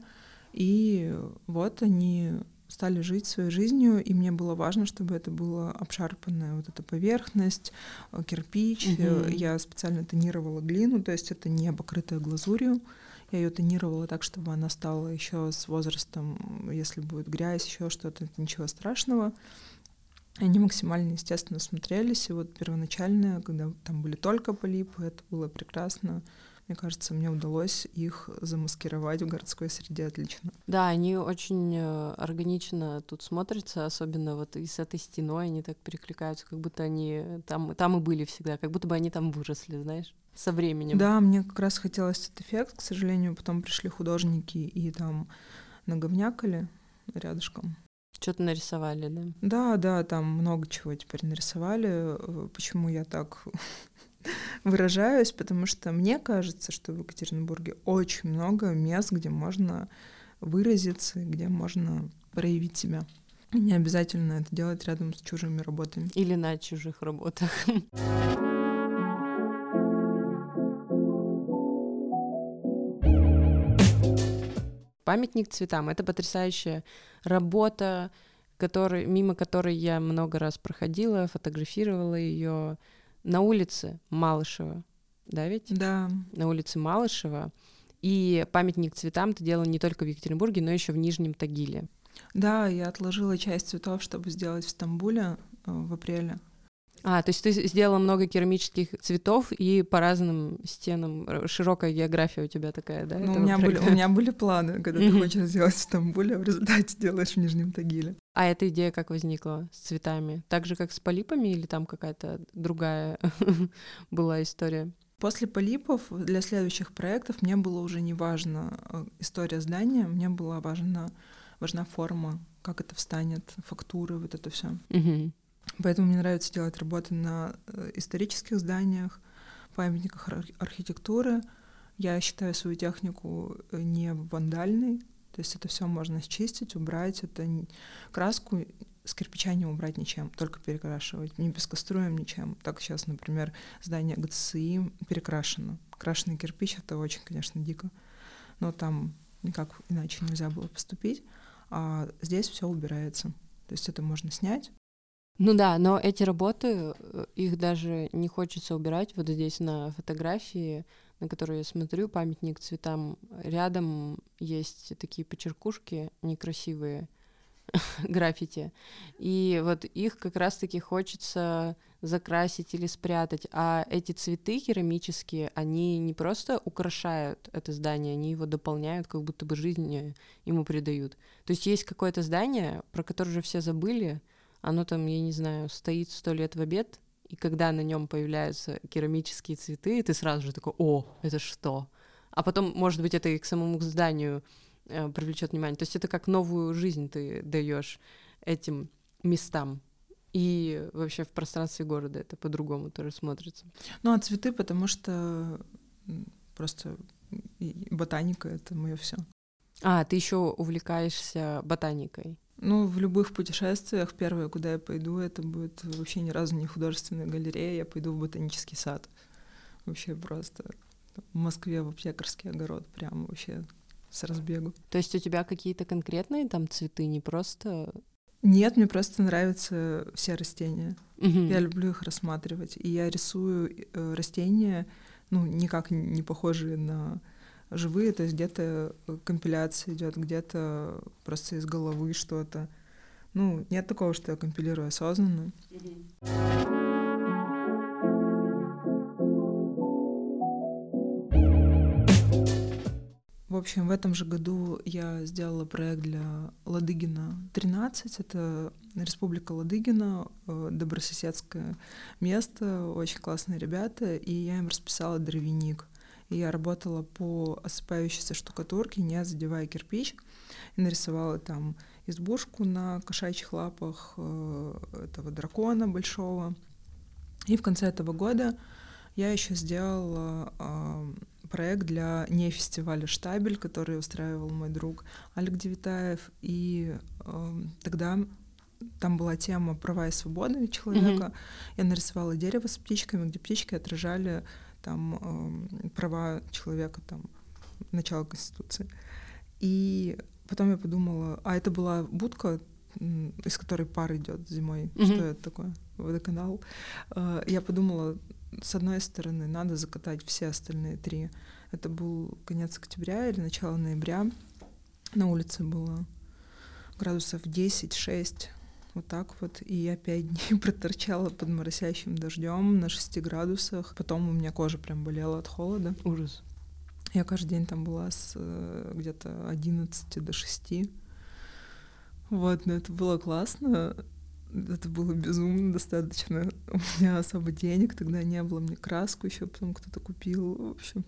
и вот они стали жить своей жизнью, и мне было важно, чтобы это была обшарпанная вот эта поверхность, э, кирпич. Угу. Я специально тонировала глину, то есть это не покрытая глазурью. Я ее тонировала так, чтобы она стала еще с возрастом, если будет грязь, еще что-то, ничего страшного. Они максимально естественно смотрелись, и вот первоначально, когда там были только полипы, это было прекрасно. Мне кажется, мне удалось их замаскировать в городской среде отлично. Да, они очень э, органично тут смотрятся, особенно вот и с этой стеной они так перекликаются, как будто они там, там и были всегда, как будто бы они там выросли, знаешь, со временем. Да, мне как раз хотелось этот эффект, к сожалению, потом пришли художники и там наговнякали рядышком. Что-то нарисовали, да? Да, да, там много чего теперь нарисовали. Э, почему я так выражаюсь, потому что мне кажется, что в Екатеринбурге очень много мест, где можно выразиться, где можно проявить себя. Не обязательно это делать рядом с чужими работами. Или на чужих работах. Памятник цветам — это потрясающая работа, который, мимо которой я много раз проходила, фотографировала ее на улице Малышева, да ведь? Да. На улице Малышева. И памятник цветам ты делала не только в Екатеринбурге, но еще в Нижнем Тагиле. Да, я отложила часть цветов, чтобы сделать в Стамбуле э, в апреле. А, то есть ты сделала много керамических цветов и по разным стенам. Широкая география у тебя такая, да? Ну, у меня, были, у меня были планы, когда ты хочешь сделать в Стамбуле, а в результате делаешь в Нижнем Тагиле. А эта идея как возникла с цветами? Так же, как с полипами или там какая-то другая была история? После полипов для следующих проектов мне было уже не важно э, история здания, мне была важна, важна форма, как это встанет, фактуры, вот это все. Угу. Поэтому мне нравится делать работы на э, исторических зданиях, памятниках архитектуры. Я считаю свою технику э, не вандальной, то есть это все можно счистить, убрать. Это краску с кирпича не убрать ничем, только перекрашивать. Не пескоструем, ничем. Так сейчас, например, здание ГЦИ перекрашено. Крашеный кирпич — это очень, конечно, дико. Но там никак иначе нельзя было поступить. А здесь все убирается. То есть это можно снять. Ну да, но эти работы, э, их даже не хочется убирать. Вот здесь на фотографии, на которую я смотрю, памятник цветам, рядом есть такие почеркушки некрасивые, граффити. И вот их как раз-таки хочется закрасить или спрятать. А эти цветы керамические, они не просто украшают это здание, они его дополняют, как будто бы жизнь ему придают. То есть есть какое-то здание, про которое уже все забыли, оно там, я не знаю, стоит сто лет в обед, и когда на нем появляются керамические цветы, ты сразу же такой, о, это что? А потом, может быть, это и к самому зданию э, привлечет внимание. То есть это как новую жизнь ты даешь этим местам. И вообще в пространстве города это по-другому тоже смотрится. Ну, а цветы, потому что просто ботаника — это мое все. А, ты еще увлекаешься ботаникой? Ну, в любых путешествиях первое, куда я пойду, это будет вообще ни разу не художественная галерея, я пойду в ботанический сад. Вообще просто в Москве в аптекарский огород, прям вообще с разбегу. То есть у тебя какие-то конкретные там цветы, не просто... Нет, мне просто нравятся все растения. Угу. Я люблю их рассматривать. И я рисую э, растения, ну, никак не похожие на живые, то есть где-то э, компиляция идет, где-то просто из головы что-то. Ну, нет такого, что я компилирую осознанно. В общем, в этом же году я сделала проект для Ладыгина 13. Это Республика Ладыгина, э, добрососедское место, очень классные ребята, и я им расписала дровяник я работала по осыпающейся штукатурке, не задевая кирпич, и нарисовала там избушку на кошачьих лапах э, этого дракона большого. И в конце этого года я еще сделала э, проект для не фестиваля «Штабель», который устраивал мой друг Олег Девитаев. И э, тогда там была тема права и свободы человека. Mm-hmm. Я нарисовала дерево с птичками, где птички отражали там э, права человека, там начало Конституции. И потом я подумала, а это была будка, из которой пар идет зимой. Mm-hmm. Что это такое? Водоканал. Э, я подумала, с одной стороны, надо закатать все остальные три. Это был конец октября или начало ноября. На улице было градусов 10-6 вот так вот. И я пять дней проторчала под моросящим дождем на 6 градусах. Потом у меня кожа прям болела от холода. Ужас. Я каждый день там была с э, где-то 11 до 6. Вот, но это было классно. Это было безумно достаточно. У меня особо денег тогда не было. Мне краску еще потом кто-то купил. В общем,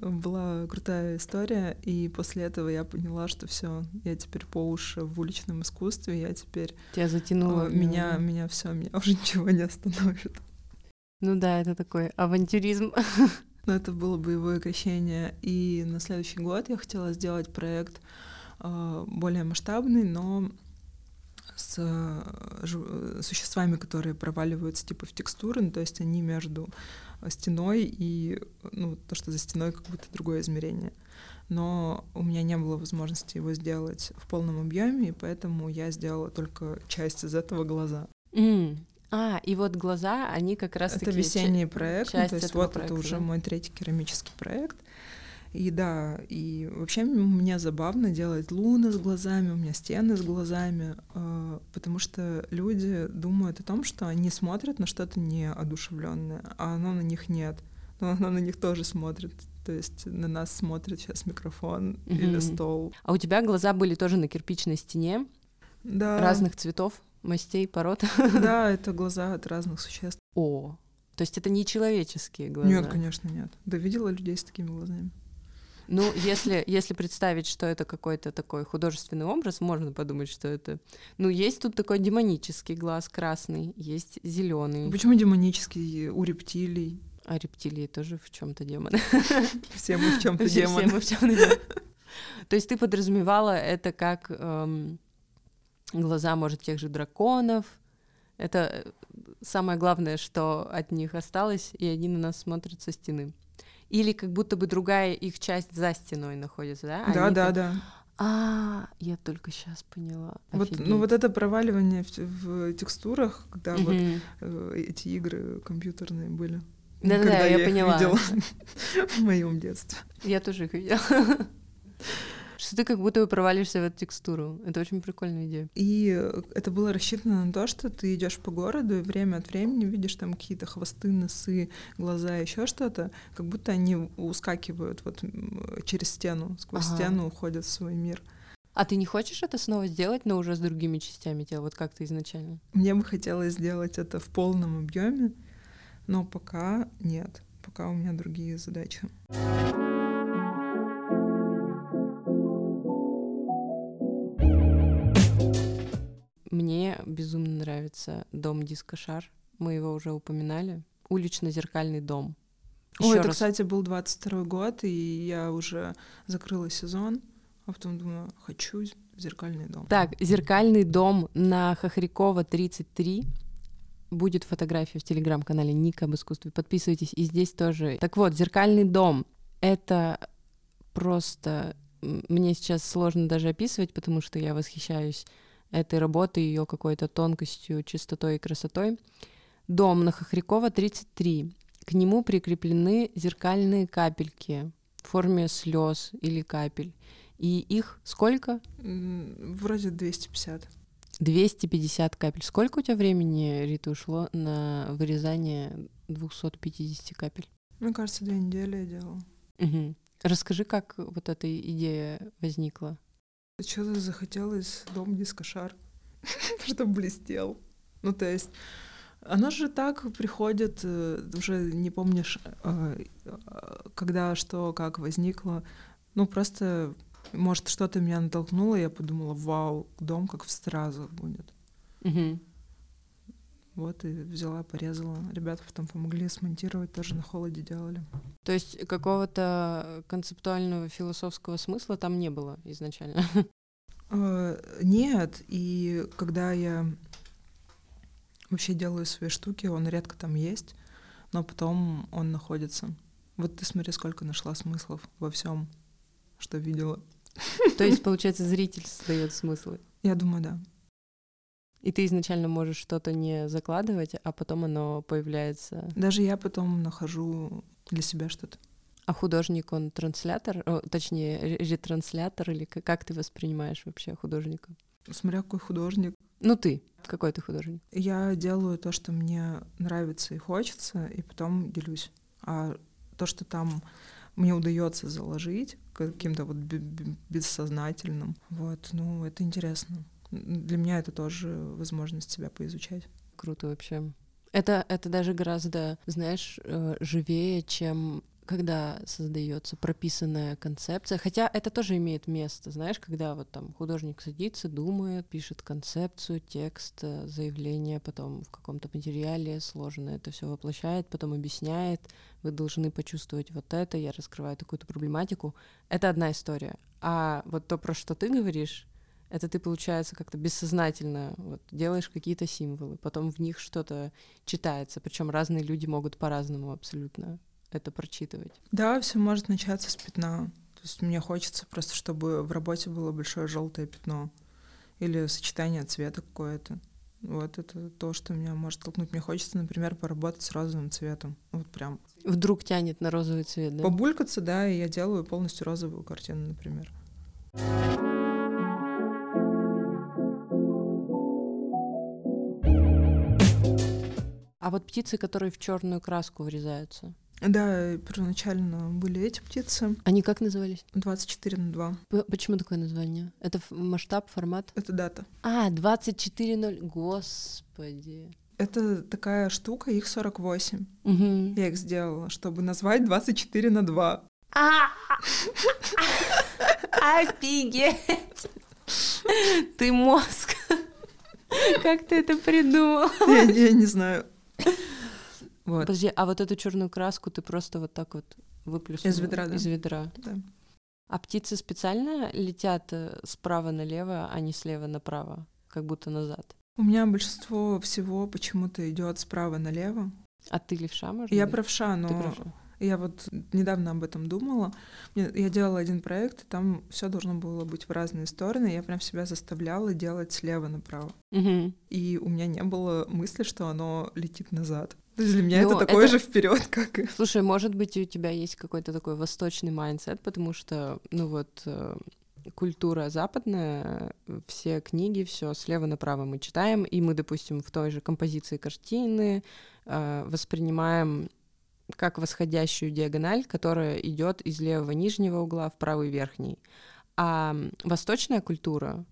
была крутая история, и после этого я поняла, что все, я теперь по уши в уличном искусстве, я теперь... Тебя затянуло. Э, меня, меня все, меня уже ничего не остановит. Ну да, это такой авантюризм. Но это было боевое крещение. И на следующий год я хотела сделать проект э, более масштабный, но с э, существами, которые проваливаются типа в текстуры, ну, то есть они между стеной и ну, то, что за стеной как будто другое измерение. Но у меня не было возможности его сделать в полном объеме, и поэтому я сделала только часть из этого глаза. Mm. А, и вот глаза, они как раз Это весенний проект, ну, то есть вот проекта, это уже да? мой третий керамический проект. И да, и вообще мне забавно делать луны с глазами, у меня стены с глазами, э, потому что люди думают о том, что они смотрят на что-то неодушевленное, а оно на них нет. Но оно на них тоже смотрит. То есть на нас смотрит сейчас микрофон mm-hmm. или стол. А у тебя глаза были тоже на кирпичной стене? Да. Разных цветов, мастей, пород? Да, это глаза от разных существ. О, то есть это не человеческие глаза? Нет, конечно, нет. Да видела людей с такими глазами. Ну, если, если представить, что это какой-то такой художественный образ, можно подумать, что это... Ну, есть тут такой демонический глаз красный, есть зеленый. Почему демонический у рептилий? А рептилии тоже в чем-то демоны. Все мы в чем-то демоны. Все мы в чем-то демоны. То есть ты подразумевала это как эм, глаза, может, тех же драконов. Это э, самое главное, что от них осталось, и они на нас смотрят со стены. Или как будто бы другая их часть за стеной находится, да? Да, Они да, так- да. А, я только сейчас поняла. Вот, Офигеть. ну вот это проваливание в, в текстурах, когда вот Мгм. э, эти игры компьютерные были. Да-да-да, Когда я их поняла. видела в моем детстве. Я тоже их видела. Что ты как будто бы провалишься в эту текстуру. Это очень прикольная идея. И это было рассчитано на то, что ты идешь по городу и время от времени видишь там какие-то хвосты, носы, глаза, еще что-то, как будто они ускакивают вот через стену, сквозь Ага. стену уходят в свой мир. А ты не хочешь это снова сделать, но уже с другими частями тела, вот как ты изначально? Мне бы хотелось сделать это в полном объеме, но пока нет. Пока у меня другие задачи. Мне безумно нравится дом Дискошар. Мы его уже упоминали. Улично-зеркальный дом. Ой, Ещё это, раз. кстати, был 22 год, и я уже закрыла сезон, а потом думаю, хочу зеркальный дом. Так, зеркальный дом на Хохрякова 33. Будет фотография в телеграм-канале Ника об искусстве. Подписывайтесь. И здесь тоже. Так вот, зеркальный дом. Это просто... Мне сейчас сложно даже описывать, потому что я восхищаюсь этой работой, ее какой-то тонкостью, чистотой и красотой. Дом на Хохрякова 33. К нему прикреплены зеркальные капельки в форме слез или капель. И их сколько? Вроде 250. 250 капель. Сколько у тебя времени, Рита, ушло на вырезание 250 капель? Мне кажется, две недели я делала. Мгм. Расскажи, как вот эта идея возникла. Что-то захотелось дом дискошар, чтобы блестел. Ну, то есть, оно же так приходит, э, уже не помнишь, э, э, когда, что, как возникло. Ну, просто, может, что-то меня натолкнуло, я подумала, вау, дом как в стразах будет. Мгм. Вот и взяла, порезала. Ребята потом помогли смонтировать, тоже на холоде делали. То есть какого-то концептуального философского смысла там не было изначально. Э, Нет, и когда я вообще делаю свои штуки, он редко там есть, но потом он находится. Вот ты смотри, сколько нашла смыслов во всем, что видела. То есть, получается, зритель создает смыслы. Я думаю, да. И ты изначально можешь что-то не закладывать, а потом оно появляется. Даже я потом нахожу для себя что-то. А художник, он транслятор, о, точнее, ре- ретранслятор, или к- как ты воспринимаешь вообще художника? Смотря какой художник. Ну ты, какой ты художник? Я делаю то, что мне нравится и хочется, и потом делюсь. А то, что там мне удается заложить каким-то вот бе- бе- бессознательным, вот, ну, это интересно. Для меня это тоже возможность себя поизучать. Круто вообще. Это, это даже гораздо, знаешь, э, живее, чем когда создается прописанная концепция. Хотя это тоже имеет место, знаешь, когда вот там художник садится, думает, пишет концепцию, текст, э, заявление, потом в каком-то материале сложно это все воплощает, потом объясняет, вы должны почувствовать вот это, я раскрываю такую-то проблематику. Это одна история. А вот то, про что ты говоришь, это ты, получается, как-то бессознательно вот, делаешь какие-то символы, потом в них что-то читается, причем разные люди могут по-разному абсолютно это прочитывать. Да, все может начаться с пятна. То есть мне хочется просто, чтобы в работе было большое желтое пятно или сочетание цвета какое-то. Вот это то, что меня может толкнуть. Мне хочется, например, поработать с розовым цветом. Вот прям Вдруг тянет на розовый цвет, да? побулькаться, да, и я делаю полностью розовую картину, например. А вот птицы, которые в черную краску врезаются, Да, первоначально были эти птицы. они как назывались? 24 на 2. П- Почему такое название? Это масштаб, формат? Это дата. А, 24.0. Господи. Это такая штука, их 48. Мгм. Я их сделала, чтобы назвать 24 на 2. Офигеть! Ты мозг. Как ты это придумал? Я, я не знаю. Вот. Подожди, а вот эту черную краску ты просто вот так вот выплюснул? Из ведра, да. Из ведра. Да. А птицы специально летят э, справа налево, а не слева направо, как будто назад? У меня большинство всего почему-то идет справа налево. А ты левша, может Я быть? правша, но правша. Я вот недавно об этом думала. Я делала один проект, и там все должно было быть в разные стороны. Я прям себя заставляла делать слева направо. Угу. И у меня не было мысли, что оно летит назад. То есть для меня ну, это такое это... же вперед, как и. Слушай, может быть, у тебя есть какой-то такой восточный mindset, потому что, ну вот, э, культура западная, все книги, все слева направо мы читаем, и мы, допустим, в той же композиции картины э, воспринимаем как восходящую диагональ, которая идет из левого нижнего угла в правый верхний. А восточная культура,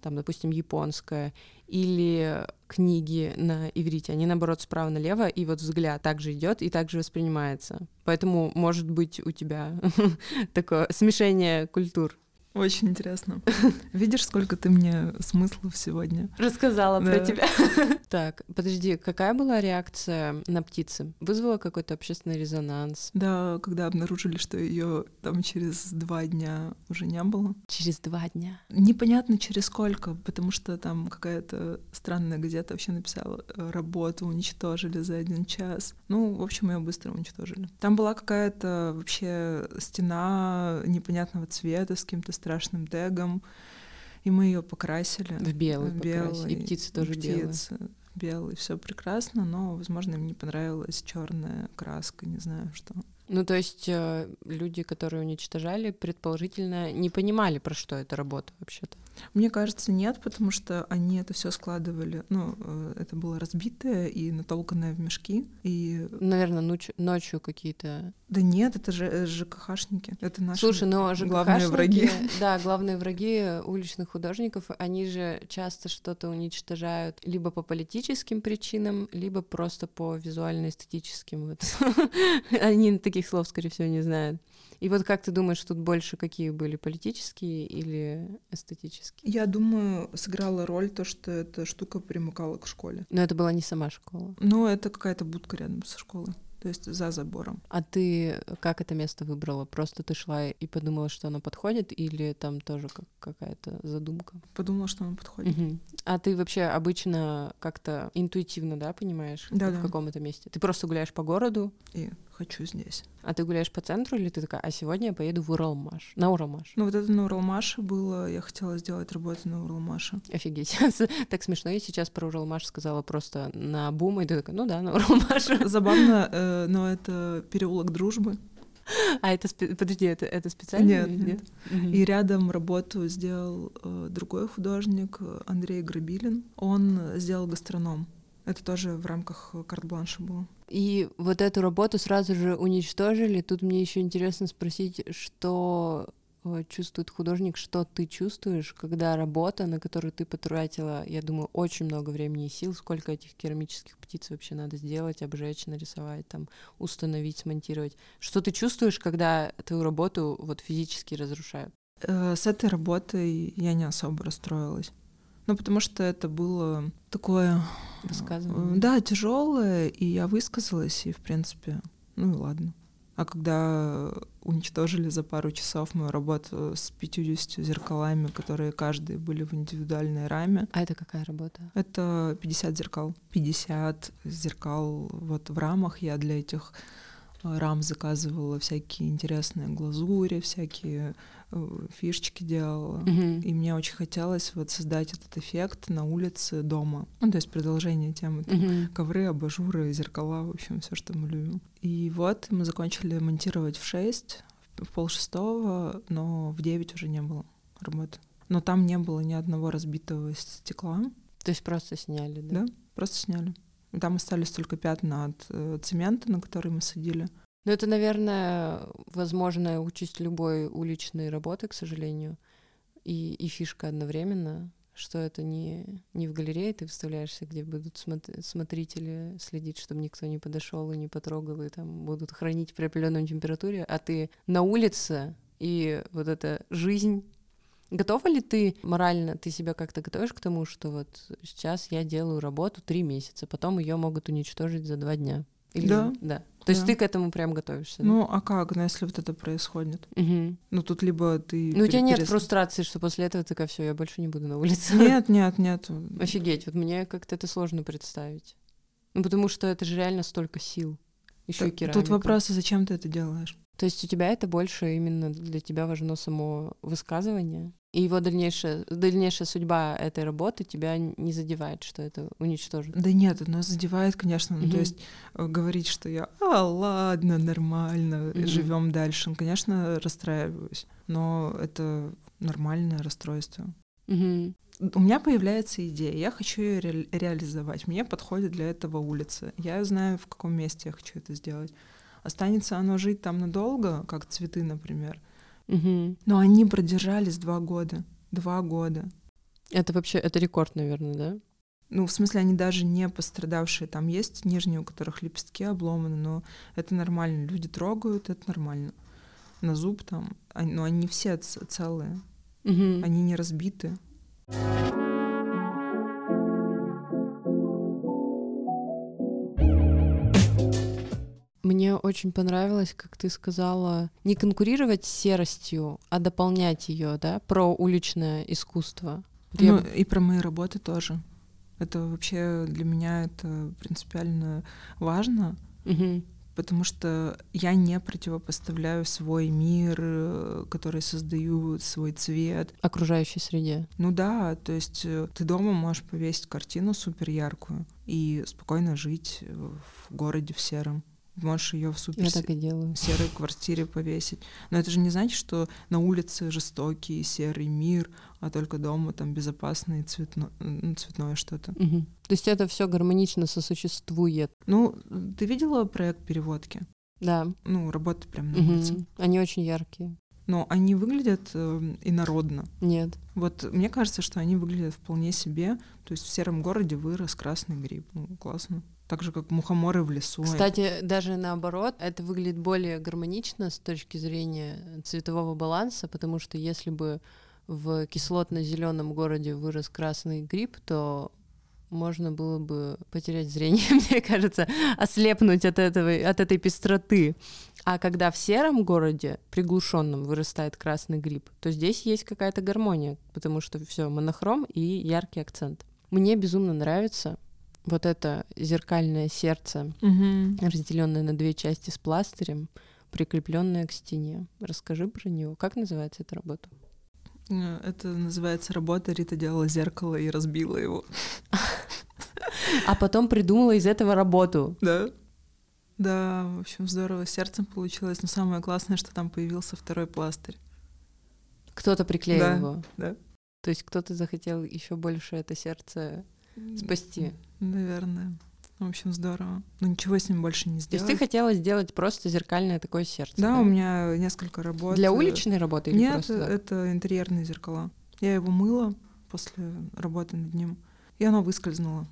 там, допустим, японская, или книги на иврите, они, наоборот, справа налево, и вот взгляд также идет и также воспринимается. Поэтому, может быть, у тебя такое смешение культур. Очень интересно. Видишь, сколько ты мне смыслов сегодня рассказала да. про тебя. Так, подожди, какая была реакция на птицы? Вызвала какой-то общественный резонанс? Да, когда обнаружили, что ее там через два дня уже не было. Через два дня? Непонятно через сколько, потому что там какая-то странная газета вообще написала, э, работу уничтожили за один час. Ну, в общем, ее быстро уничтожили. Там была какая-то вообще стена непонятного цвета с каким-то страшным тегом, и мы ее покрасили. В белый, белый. И птицы тоже птицы. белые. Белый, все прекрасно, но, возможно, им не понравилась черная краска, не знаю что. Ну, то есть э, люди, которые уничтожали, предположительно не понимали, про что эта работа вообще-то. Мне кажется, нет, потому что они это все складывали. Ну, э, это было разбитое и натолканное в мешки. И... Наверное, ночью, ночью какие-то. Да нет, это же э, ЖКХшники. Это наши Слушай, но ЖКХшники, главные враги. Да, главные враги уличных художников, они же часто что-то уничтожают либо по политическим причинам, либо просто по визуально-эстетическим. Вот. Они таких слов, скорее всего, не знают. И вот как ты думаешь, тут больше какие были политические или эстетические? Я думаю, сыграла роль то, что эта штука примыкала к школе. Но это была не сама школа. Ну, это какая-то будка рядом со школой то есть за забором. А ты как это место выбрала? Просто ты шла и подумала, что оно подходит, или там тоже как какая-то задумка? Подумала, что оно подходит. Угу. А ты вообще обычно как-то интуитивно, да, понимаешь, да, в да. каком это месте? Ты просто гуляешь по городу? И хочу здесь. А ты гуляешь по центру или ты такая, а сегодня я поеду в Уралмаш, на Уралмаш? Ну вот это на Уралмаше было, я хотела сделать работу на Уралмаше. Офигеть, так смешно, я сейчас про Уралмаш сказала просто на бум, и ты такая, ну да, на Уралмаш. Забавно, э, но это переулок дружбы. А это, подожди, это, это специально? Нет, нет. нет. И рядом работу сделал э, другой художник, Андрей Грабилин. Он сделал гастроном. Это тоже в рамках карт-бланша было. И вот эту работу сразу же уничтожили. Тут мне еще интересно спросить, что э, чувствует художник, что ты чувствуешь, когда работа, на которую ты потратила, я думаю, очень много времени и сил, сколько этих керамических птиц вообще надо сделать, обжечь, нарисовать, там, установить, смонтировать. Что ты чувствуешь, когда твою работу вот физически разрушают? Э, с этой работой я не особо расстроилась. Ну, потому что это было такое... Высказывание. Да, тяжелое, и я высказалась, и, в принципе, ну и ладно. А когда уничтожили за пару часов мою работу с 50 зеркалами, которые каждые были в индивидуальной раме. А это какая работа? Это 50 зеркал. 50 зеркал вот в рамах. Я для этих э, рам заказывала всякие интересные глазури, всякие Э, фишечки делала. Mm-hmm. И мне очень хотелось вот создать этот эффект на улице дома. Ну, то есть продолжение темы. Там, mm-hmm. Ковры, абажуры, зеркала, в общем, все, что мы любим. И вот мы закончили монтировать в 6, в полшестого, но в 9 уже не было работы. Но там не было ни одного разбитого стекла. То есть просто сняли, да? Да, просто сняли. Там остались только пятна от э, цемента, на который мы садили. Ну, это, наверное, возможная участь любой уличной работы, к сожалению, и, и фишка одновременно, что это не, не в галерее ты выставляешься, где будут смотри, смотрители следить, чтобы никто не подошел и не потрогал, и там будут хранить при определенной температуре, а ты на улице, и вот эта жизнь. Готова ли ты морально, ты себя как-то готовишь к тому, что вот сейчас я делаю работу три месяца, потом ее могут уничтожить за два дня? Или... Да. Да. То Да. есть ты к этому прям готовишься? да? Ну, а как, ну, если вот это происходит? Мгм. Ну, тут либо ты... Ну, у тебя нет перес- фрустрации, что после этого такая, все, я больше не буду на улице. Нет, нет, нет. Офигеть, вот мне как-то это сложно представить. Ну, потому что это же реально столько сил. Еще и керамика. Тут вопрос, а зачем ты это делаешь? То есть у тебя это больше именно для тебя важно само высказывание, и его дальнейшая, дальнейшая судьба этой работы тебя не задевает, что это уничтожит. Да нет, оно задевает, конечно. Ну, Мгм. то есть э, говорить, что я, а, ладно, нормально, Мгм. живем дальше. Ну, конечно, расстраиваюсь. Но это нормальное расстройство. Мгм. У меня появляется идея, я хочу ее ре- реализовать. Мне подходит для этого улица. Я знаю, в каком месте я хочу это сделать. Останется оно жить там надолго, как цветы, например. Мгм. Но они продержались два года. Два года. Это вообще, это рекорд, наверное, да? Ну, в смысле, они даже не пострадавшие. Там есть нижние, у которых лепестки обломаны, но это нормально. Люди трогают, это нормально. На зуб там, они- но они все целые, Мгм. они не разбиты. Мне очень понравилось, как ты сказала, не конкурировать с серостью, а дополнять ее, да, про уличное искусство. Я Ну, б- и про мои работы тоже. Это вообще для меня это принципиально важно, Мгм. потому что я не противопоставляю свой мир, э, который создаю, свой цвет. окружающей среде. Ну да, то есть э, ты дома можешь повесить картину супер яркую и спокойно жить в городе в сером. Можешь ее в супер Я так и делаю. серой квартире повесить. Но это же не значит, что на улице жестокий серый мир, а только дома там безопасный и цветно, цветное что-то. Мгм. То есть это все гармонично сосуществует. Ну, ты видела проект переводки? Да. Ну, работы прям на Мгм. улице. Они очень яркие. Но они выглядят э, инородно. Нет. Вот мне кажется, что они выглядят вполне себе. То есть в сером городе вырос красный гриб. Ну, классно. Так же, как мухоморы в лесу. Кстати, даже наоборот, это выглядит более гармонично с точки зрения цветового баланса, потому что если бы в кислотно-зеленом городе вырос красный гриб, то можно было бы потерять зрение, мне кажется, ослепнуть от, этого, от этой пестроты. А когда в сером городе, приглушенном, вырастает красный гриб, то здесь есть какая-то гармония, потому что все монохром и яркий акцент. Мне безумно нравится вот это зеркальное сердце, Мгм. разделенная на две части с пластырем, прикрепленная к стене. Расскажи про нее. Как называется эта работа? Э, Это называется работа. Рита делала зеркало и разбила его. А потом придумала из этого работу. Да. Да, в общем, здорово. Сердцем получилось. Но самое классное, что там появился второй пластырь. Кто-то приклеил Да, его. да. То есть кто-то захотел еще больше это сердце спасти. Наверное. В общем, здорово. Но ничего с ним больше не То есть сделать. ты хотела сделать просто зеркальное такое сердце. Да, у меня несколько работ. Для уличной работы или Нет, просто это интерьерные зеркала. Я его мыла после работы над ним, и оно выскользнуло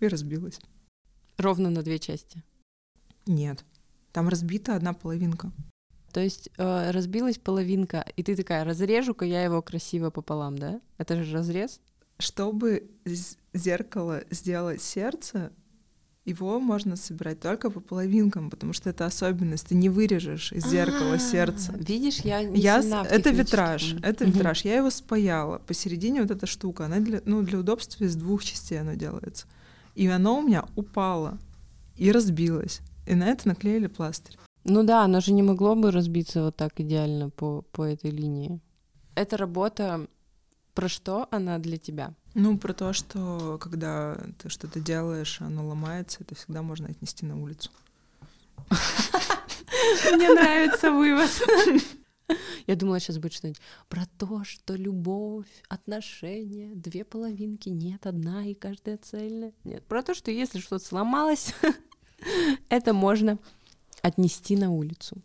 и разбилось. ровно на две части. Нет, там разбита одна половинка. То есть э, разбилась половинка, и ты такая, разрежу-ка я его красиво пополам, да? Это же разрез? Чтобы зеркало сделать сердце, его можно собирать только по половинкам, потому что это особенность. Ты не вырежешь из зеркала А, сердце. Видишь, я не Я, с- сильна это витраж, это витраж. Я его спаяла. Посередине вот эта штука, она для, ну, для удобства из двух частей оно делается. И оно у меня упало и разбилось. И на это наклеили пластырь. Ну да, оно же не могло бы разбиться вот так идеально по, по этой линии. Эта работа, про что она для тебя? Ну, про то, что когда ты что-то делаешь, оно ломается, это всегда можно отнести на улицу. Мне нравится вывод. Я думала, сейчас будет что-нибудь про то, что любовь, отношения, две половинки, нет, одна и каждая цельная. Нет, про то, что если что-то сломалось, это можно отнести на улицу.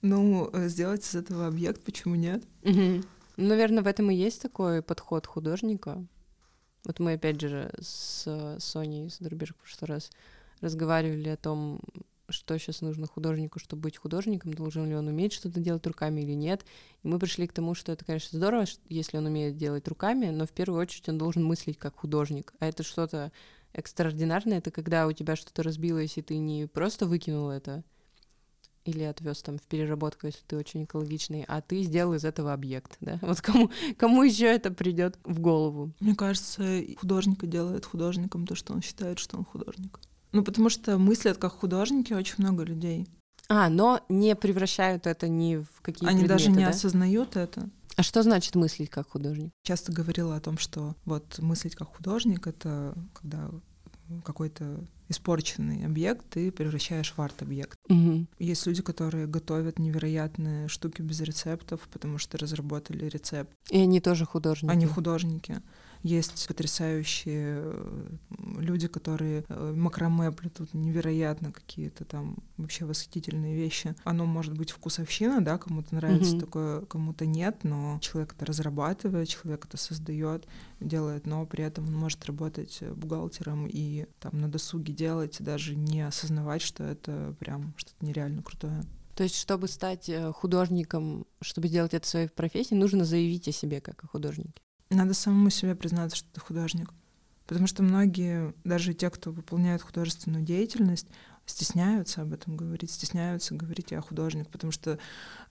Ну, э, сделать из этого объект, почему нет? Мгм. Ну, Наверное, в этом и есть такой подход художника. Вот мы, опять же, с Соней, с Дурбеж в прошлый раз разговаривали о том, что сейчас нужно художнику, чтобы быть художником, должен ли он уметь что-то делать руками или нет. И мы пришли к тому, что это, конечно, здорово, если он умеет делать руками, но в первую очередь он должен мыслить как художник. А это что-то экстраординарное, это когда у тебя что-то разбилось, и ты не просто выкинул это, или отвез там в переработку, если ты очень экологичный, а ты сделал из этого объект, да? Вот кому, кому еще это придет в голову? Мне кажется, художника делает художником то, что он считает, что он художник. Ну, потому что мыслят как художники очень много людей. А, но не превращают это ни в какие-то Они предметы, даже не да? осознают это. А что значит мыслить как художник? Часто говорила о том, что вот мыслить как художник — это когда какой-то испорченный объект ты превращаешь в арт-объект. Угу. Есть люди, которые готовят невероятные штуки без рецептов, потому что разработали рецепт. И они тоже художники. Они художники. Есть потрясающие э, люди, которые э, макраме плетут невероятно какие-то там вообще восхитительные вещи. Оно может быть вкусовщина, да, кому-то нравится Мгм. такое, кому-то нет, но человек это разрабатывает, человек это создает, делает, но при этом он может работать э, бухгалтером и там на досуге делать, даже не осознавать, что это прям что-то нереально крутое. То есть, чтобы стать художником, чтобы сделать это своей профессией, нужно заявить о себе как о художнике. Надо самому себе признаться, что ты художник. Потому что многие, даже те, кто выполняет художественную деятельность, стесняются об этом говорить, стесняются говорить «я художник», потому что,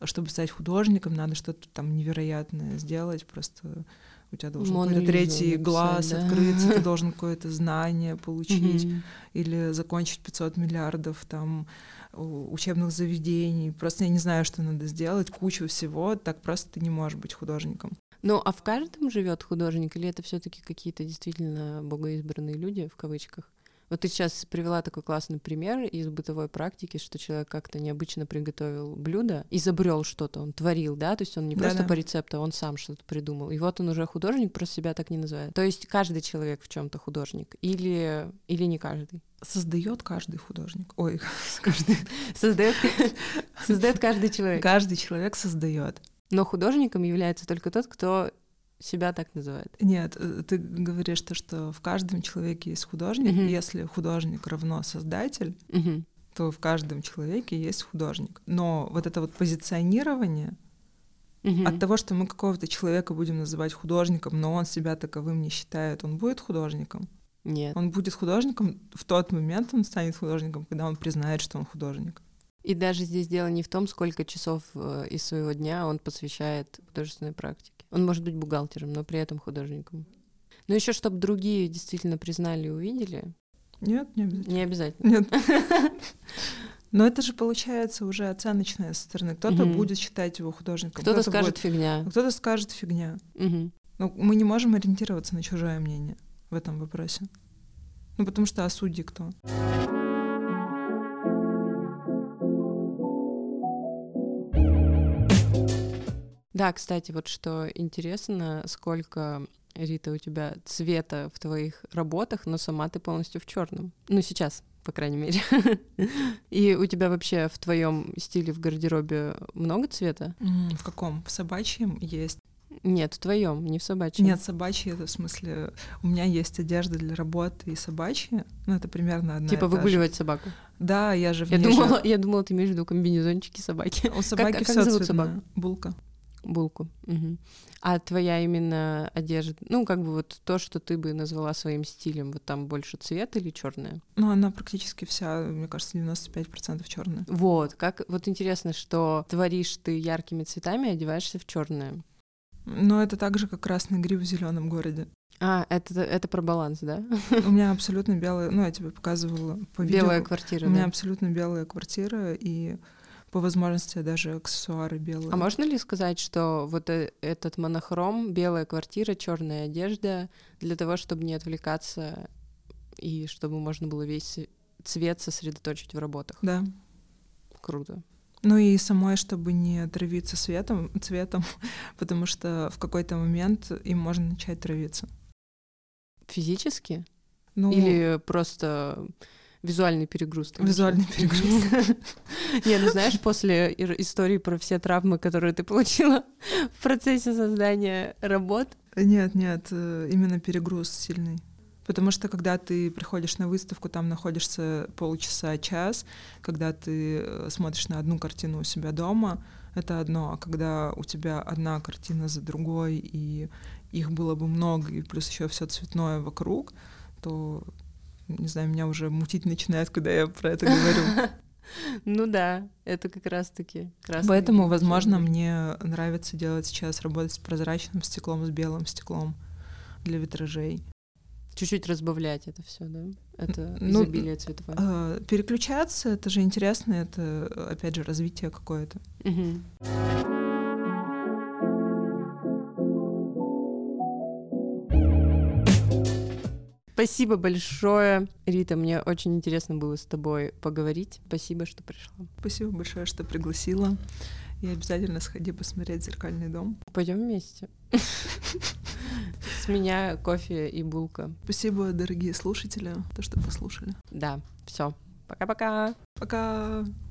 чтобы стать художником, надо что-то там невероятное сделать, просто у тебя должен какой-то третий написать, глаз да. открыться, ты должен какое-то знание получить, или закончить 500 миллиардов там учебных заведений. Просто я не знаю, что надо сделать, кучу всего, так просто ты не можешь быть художником. Ну, а в каждом живет художник, или это все-таки какие-то действительно богоизбранные люди, в кавычках? Вот ты сейчас привела такой классный пример из бытовой практики, что человек как-то необычно приготовил блюдо, изобрел что-то, он творил, да, то есть он не просто Да-да. по рецепту, а он сам что-то придумал. И вот он уже художник, просто себя так не называет. То есть каждый человек в чем-то художник, или, или не каждый. Создает каждый художник. Ой, Создает, создает каждый человек. каждый человек создает. Но художником является только тот, кто себя так называет. Нет, э, ты говоришь то, что в каждом человеке есть художник. Мгм. Если художник равно создатель, Мгм. то в каждом человеке есть художник. Но вот это вот позиционирование Мгм. от того, что мы какого-то человека будем называть художником, но он себя таковым не считает, он будет художником. Нет. Он будет художником в тот момент, он станет художником, когда он признает, что он художник. И даже здесь дело не в том, сколько часов э, из своего дня он посвящает художественной практике. Он может быть бухгалтером, но при этом художником. Но еще, чтобы другие действительно признали и увидели, Нет, не обязательно. не обязательно. Нет. Но это же получается уже оценочная со стороны. Кто-то Мгм. будет считать его художником, Кто-то скажет будет- фигня. кто-то скажет фигня. Мгм. Но мы не можем ориентироваться на чужое мнение в этом вопросе. Ну, потому что а судьи кто? Да, кстати, вот что интересно, сколько Рита у тебя цвета в твоих работах, но сама ты полностью в черном. Ну сейчас, по крайней мере. И у тебя вообще в твоем стиле в гардеробе много цвета? В каком? В собачьем есть. Нет, в твоем, не в собачьем. Нет, собачьи это в смысле у меня есть одежда для работы и собачья. Ну, это примерно одна. Типа же. выгуливать собаку. Да, я же в Я ней же- думала, я думала, ты имеешь в виду комбинезончики собаки. У собаки как всё зовут цветное. собаку? Булка. Булку. Мгм. А твоя именно одежда, ну, как бы вот то, что ты бы назвала своим стилем, вот там больше цвет или черное? Ну, она практически вся, мне кажется, 95% черная. Вот, как вот интересно, что творишь ты яркими цветами, одеваешься в черное. Но это так же, как красный гриб в зеленом городе. А, это, это про баланс, да? У меня абсолютно белая, ну, я тебе показывала по видео. Белая квартира, У меня да. абсолютно белая квартира, и по возможности даже аксессуары белые. А можно ли сказать, что вот э- этот монохром, белая квартира, черная одежда, для того, чтобы не отвлекаться и чтобы можно было весь цвет сосредоточить в работах? Да. Круто. Ну и самой, чтобы не травиться светом, цветом, потому что в какой-то момент им можно начать травиться. Физически? Ну, Или просто визуальный перегруз? Визуальный перегруз. Не, ну знаешь, после истории про все травмы, которые ты получила в процессе создания работ, Нет, нет, э, именно перегруз сильный. Потому что когда ты приходишь на выставку, там находишься полчаса, час, когда ты э, смотришь на одну картину у себя дома, это одно, а когда у тебя одна картина за другой, и их было бы много, и плюс еще все цветное вокруг, то, не знаю, меня уже мутить начинает, когда я про это говорю. Ну да, это как раз-таки. Поэтому, возможно, мне нравится делать сейчас работать с прозрачным стеклом, с белым стеклом для витражей. Чуть-чуть разбавлять это все, да? Это ну, изобилие цветовое. Э, переключаться, это же интересно, это, опять же, развитие какое-то. Угу. Спасибо большое, Рита. Мне очень интересно было с тобой поговорить. Спасибо, что пришла. Спасибо большое, что пригласила. И обязательно сходи посмотреть зеркальный дом. Пойдем вместе. С меня кофе и булка. Спасибо, дорогие слушатели, то, что послушали. Да, все. Пока-пока. Пока. -пока. Пока.